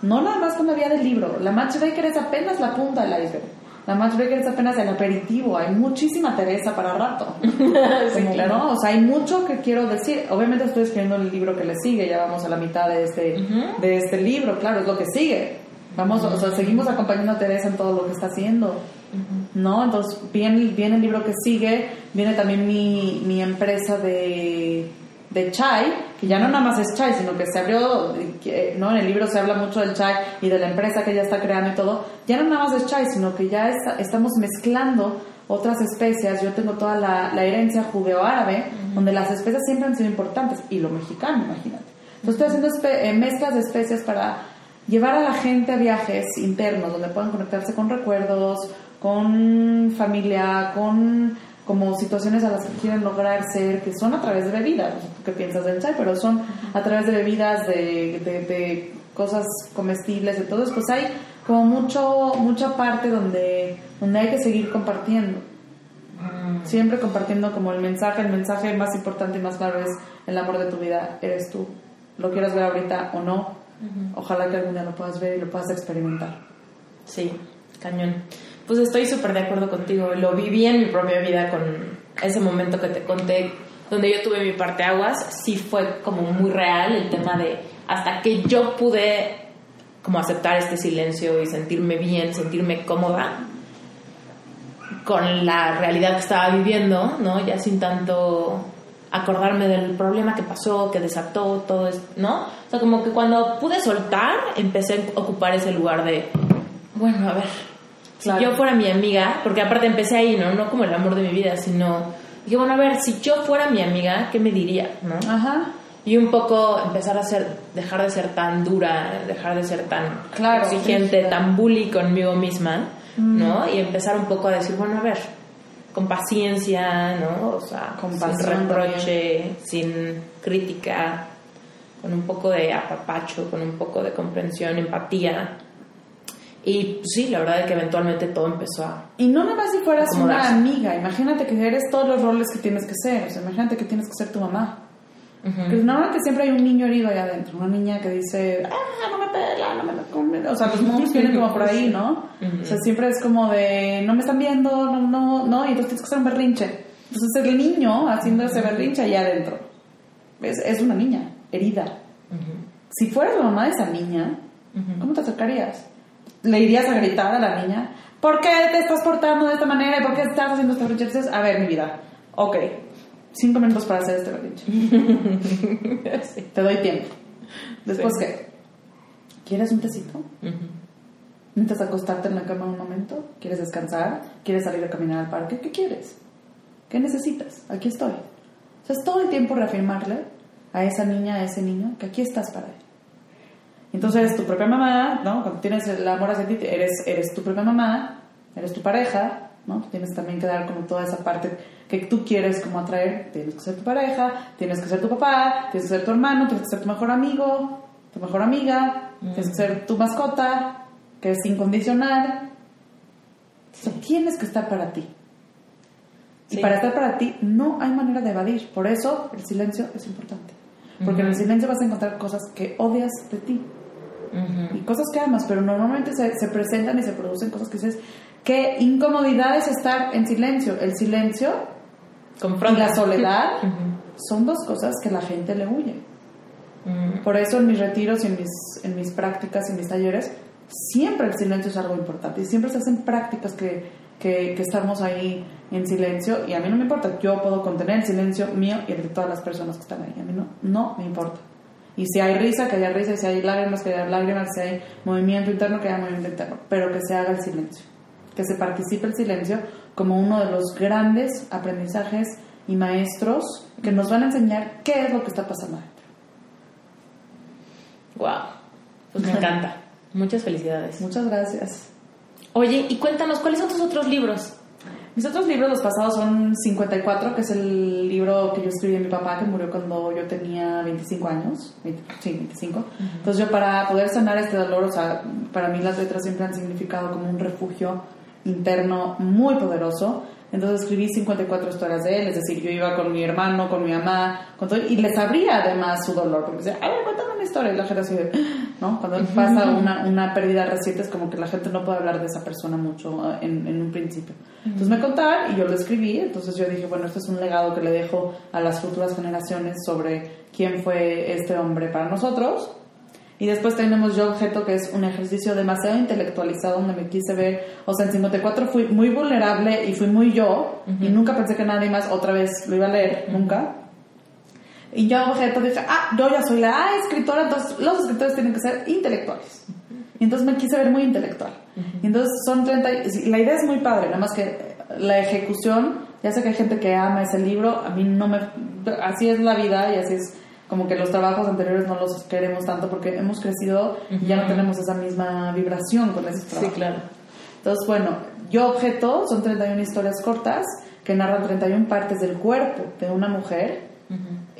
no nada más con la vía del libro, la Matchmaker es apenas la punta del iceberg la Matchmaker es apenas el aperitivo, hay muchísima Teresa para rato. sí, claro. O sea, hay mucho que quiero decir. Obviamente estoy escribiendo el libro que le sigue, ya vamos a la mitad de este, de este libro, claro, es lo que sigue. Vamos, o sea, seguimos acompañando a Teresa en todo lo que está haciendo. ¿No? Entonces, viene, viene el libro que sigue, viene también mi, mi empresa de de chai, que ya no nada más es chai, sino que se abrió, ¿no? En el libro se habla mucho del chai y de la empresa que ella está creando y todo, ya no nada más es chai, sino que ya estamos mezclando otras especias. Yo tengo toda la, la herencia judeo-árabe, donde las especias siempre han sido importantes, y lo mexicano, imagínate. Entonces estoy haciendo eh, mezclas de especias para llevar a la gente a viajes internos, donde puedan conectarse con recuerdos, con familia, con como situaciones a las que quieren lograr ser, que son a través de bebidas, qué piensas del chai, pero son a través de bebidas, de, de, cosas comestibles, de todo, pues hay como mucho, mucha parte donde, donde hay que seguir compartiendo. Mm. Siempre compartiendo como el mensaje, el mensaje más importante y más claro es el amor de tu vida, eres tú. Lo quieras ver ahorita o no, ojalá que algún día lo puedas ver y lo puedas experimentar. Sí, cañón. Pues estoy súper de acuerdo contigo. Lo viví en mi propia vida con ese momento que te conté, donde yo tuve mi parte aguas. Sí fue como muy real el tema de hasta que yo pude como aceptar este silencio y sentirme bien, sentirme cómoda con la realidad que estaba viviendo, ¿no? Ya sin tanto acordarme del problema que pasó, que desató, todo esto, ¿no? O sea, como que cuando pude soltar, empecé a ocupar ese lugar de, bueno, a ver, si yo fuera mi amiga, porque aparte empecé ahí, ¿no? No como el amor de mi vida, sino dije, bueno, a ver, si yo fuera mi amiga, ¿qué me diría? ¿no? Ajá. Y un poco empezar a ser, dejar de ser tan dura, dejar de ser tan exigente, tan bully conmigo misma, mm. ¿no? Y empezar un poco a decir, bueno, a ver, con paciencia, ¿no? O sea, con sin reproche, sin crítica, con un poco de apapacho, con un poco de comprensión, empatía y sí, la verdad es que eventualmente todo empezó a... Y no nada más si fueras una amiga, imagínate que eres todos los roles que tienes que ser, o sea, imagínate que tienes que ser tu mamá. Que normalmente siempre hay un niño herido allá adentro, una niña que dice, ah, no me pela, no me come. O sea, los moms vienen como por ahí, ¿no? O sea, siempre es como de, no me están viendo, no, no, no, y entonces tienes que hacer un berrinche. Entonces el niño haciendo ese berrinche allá adentro. Es, es una niña herida. Si fueras la mamá de esa niña, ¿cómo te acercarías? Le irías a gritar a la niña, ¿por qué te estás portando de esta manera y por qué estás haciendo esta berrinche? a ver, mi vida, ok, cinco minutos para hacer este berrinche. Te doy tiempo. Después, ¿qué? ¿Quieres un tecito? ¿Necesitas acostarte en la cama un momento? ¿Quieres descansar? ¿Quieres salir a caminar al parque? ¿Qué quieres? ¿Qué necesitas? Aquí estoy. O sea, es todo el tiempo reafirmarle a esa niña, a ese niño, que aquí estás para él. Entonces tu propia mamá, ¿no? Cuando tienes el amor hacia ti, eres, eres tu propia mamá, eres tu pareja, ¿no? Tienes también que dar como toda esa parte que tú quieres como atraer. Tienes que ser tu pareja, tienes que ser tu papá, tienes que ser tu hermano, tienes que ser tu mejor amigo, tu mejor amiga, tienes que ser tu mascota, que es incondicional. O sea, tienes que estar para ti. Y para estar para ti no hay manera de evadir. Por eso el silencio es importante. Porque en el silencio vas a encontrar cosas que odias de ti. Y cosas que amas, pero normalmente se, se, presentan y se producen cosas que dices, qué incomodidad es estar en silencio. El silencio y la soledad son dos cosas que la gente le huye. Por eso en mis retiros y en mis, en mis prácticas y en mis talleres, siempre el silencio es algo importante y siempre se hacen prácticas que, que, que, estamos ahí en silencio y a mí no me importa, yo puedo contener el silencio mío y el de todas las personas que están ahí, a mí no, no me importa. Y si hay risa, que haya risa, y si hay lágrimas, que haya lágrimas, si hay movimiento interno, que haya movimiento interno, pero que se haga el silencio, que se participe el silencio como uno de los grandes aprendizajes y maestros que nos van a enseñar qué es lo que está pasando adentro. Wow, pues me encanta. Muchas felicidades. Muchas gracias. Oye, y cuéntanos, ¿cuáles son tus otros libros? Mis otros libros, los pasados, son 54, que es el libro que yo escribí a mi papá, que murió cuando yo tenía 25 años. sí, 25. Entonces yo para poder sanar este dolor, o sea, para mí las letras siempre han significado como un refugio interno muy poderoso. Entonces escribí 54 historias de él, es decir, yo iba con mi hermano, con mi mamá, con todo, y les abría además su dolor, porque decía, a ver, cuéntame una historia, y la gente así, ¿no? Cuando pasa una, una pérdida reciente es como que la gente no puede hablar de esa persona mucho en, en un principio. Entonces me contaban y yo lo escribí, entonces yo dije, bueno, este es un legado que le dejo a las futuras generaciones sobre quién fue este hombre para nosotros, y después tenemos Yo Objeto, que es un ejercicio demasiado intelectualizado donde me quise ver, o sea, en 54 fui muy vulnerable y fui muy yo, y nunca pensé que nadie más otra vez lo iba a leer, nunca. Y Yo Objeto dije, ah, yo ya soy la escritora, entonces los escritores tienen que ser intelectuales. Y entonces me quise ver muy intelectual. Y entonces son 30, la idea es muy padre, nada más que la ejecución, ya sé que hay gente que ama ese libro, a mí no me, así es la vida y así es como que los trabajos anteriores no los queremos tanto porque hemos crecido y ya no tenemos esa misma vibración con esos trabajos. Sí, claro. Entonces, bueno, Yo Objeto son 31 historias cortas que narran 31 partes del cuerpo de una mujer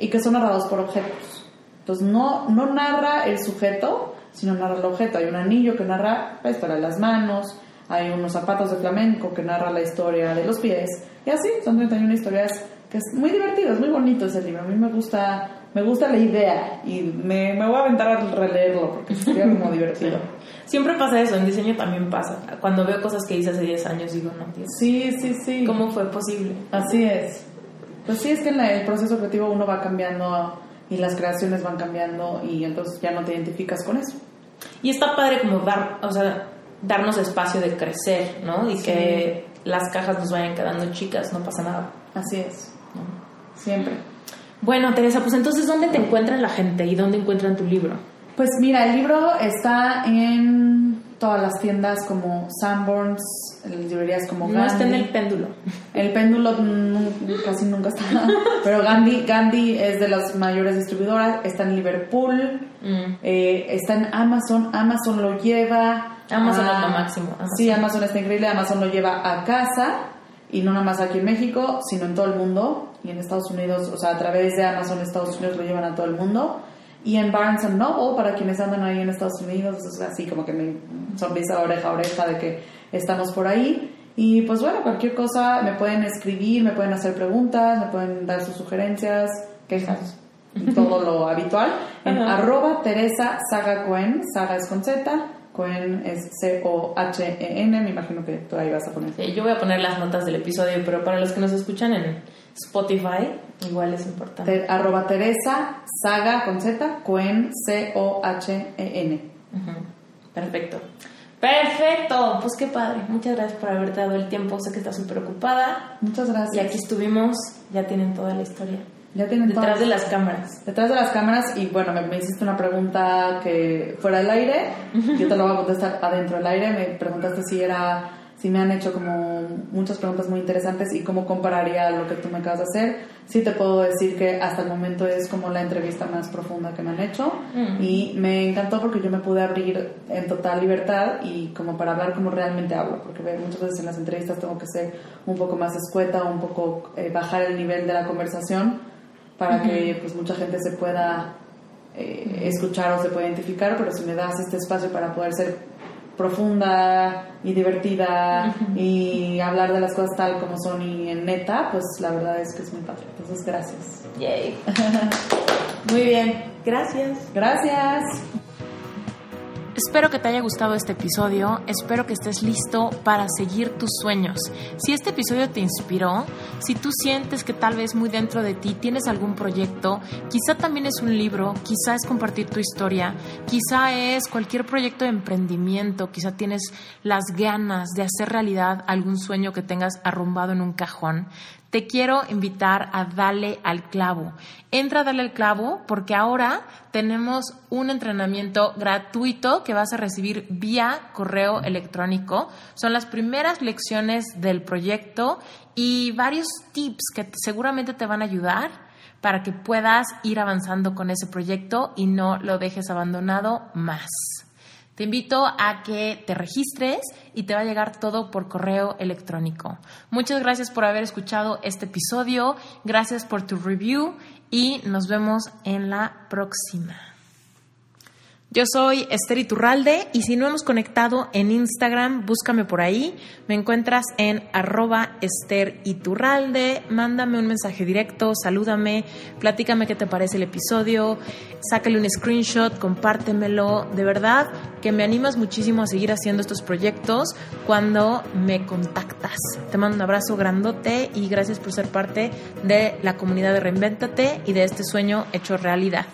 y que son narrados por objetos. Entonces, no, no narra el sujeto, sino narra el objeto. Hay un anillo que narra la historia de las manos, hay unos zapatos de flamenco que narra la historia de los pies, y así, son 31 historias que es muy divertido, es muy bonito ese libro. A mí me gusta me gusta la idea y me, me voy a aventar a releerlo porque sería como divertido. Siempre pasa eso, en diseño también pasa. Cuando veo cosas que hice hace 10 años digo, no, tío. Sí, sí, sí. ¿Cómo fue posible? Así es. Pues sí, es que en el proceso creativo uno va cambiando y las creaciones van cambiando y entonces ya no te identificas con eso. Y está padre como dar, o sea, darnos espacio de crecer, ¿no? Y que las cajas nos vayan quedando chicas, no pasa nada. Así es. Siempre. Bueno, Teresa, pues entonces, ¿dónde te encuentra la gente y dónde encuentran tu libro? Pues mira, el libro está en todas las tiendas como Sanborns, librerías como Gandhi. No está en el péndulo. El péndulo casi nunca está. Pero Gandhi, Gandhi es de las mayores distribuidoras. Está en Liverpool. Mm. Eh, está en Amazon. Amazon lo lleva. Amazon es lo máximo. Sí, Amazon está increíble. Amazon lo lleva a casa. Y no nada más aquí en México, sino en todo el mundo y en Estados Unidos, o sea, a través de Amazon Estados Unidos lo llevan a todo el mundo. Y en Barnes Noble, para quienes andan ahí en Estados Unidos, es así como que me sonrisa oreja a oreja de que estamos por ahí. Y pues bueno, cualquier cosa me pueden escribir, me pueden hacer preguntas, me pueden dar sus sugerencias, quejas, todo lo habitual. En arroba Teresa Saga Cohen, Saga es con Z, Cohen es C-O-H-E-N, me imagino que tú ahí vas a poner. Sí, yo voy a poner las notas del episodio, pero para los que nos escuchan en Spotify, igual es importante. arroba Teresa Saga con Z, Cohen, C-O-H-E-N. Perfecto. Perfecto, pues qué padre. Muchas gracias por haberte dado el tiempo. Sé que estás súper ocupada. Muchas gracias. Y aquí estuvimos, ya tienen toda la historia. Ya tienen Detrás de las cámaras. Detrás de las cámaras y bueno, me, hiciste una pregunta que fuera del aire, yo te lo voy a contestar adentro del aire, me preguntaste si era, si me han hecho como muchas preguntas muy interesantes y cómo compararía lo que tú me acabas de hacer. Sí te puedo decir que hasta el momento es como la entrevista más profunda que me han hecho mm. y me encantó porque yo me pude abrir en total libertad y como para hablar como realmente hablo, porque muchas veces en las entrevistas tengo que ser un poco más escueta, un poco eh, bajar el nivel de la conversación para que pues mucha gente se pueda eh, escuchar o se pueda identificar, pero si me das este espacio para poder ser profunda y divertida y hablar de las cosas tal como son y en neta, pues la verdad es que es muy padre. Entonces, gracias. Yay. Muy bien. Gracias. Gracias. Espero que te haya gustado este episodio, espero que estés listo para seguir tus sueños. Si este episodio te inspiró, si tú sientes que tal vez muy dentro de ti tienes algún proyecto, quizá también es un libro, quizá es compartir tu historia, quizá es cualquier proyecto de emprendimiento, quizá tienes las ganas de hacer realidad algún sueño que tengas arrumbado en un cajón, te quiero invitar a darle al clavo. Entra a darle al clavo porque ahora tenemos un entrenamiento gratuito que vas a recibir vía correo electrónico. Son las primeras lecciones del proyecto y varios tips que seguramente te van a ayudar para que puedas ir avanzando con ese proyecto y no lo dejes abandonado más. Te invito a que te registres y te va a llegar todo por correo electrónico. Muchas gracias por haber escuchado este episodio, gracias por tu review y nos vemos en la próxima. Yo soy Esther Iturralde y si no hemos conectado en Instagram, búscame por ahí. Me encuentras en arroba Esther Iturralde. Mándame un mensaje directo, salúdame, platícame qué te parece el episodio, sácale un screenshot, compártemelo. De verdad que me animas muchísimo a seguir haciendo estos proyectos cuando me contactas. Te mando un abrazo grandote y gracias por ser parte de la comunidad de Reinventate y de este sueño hecho realidad.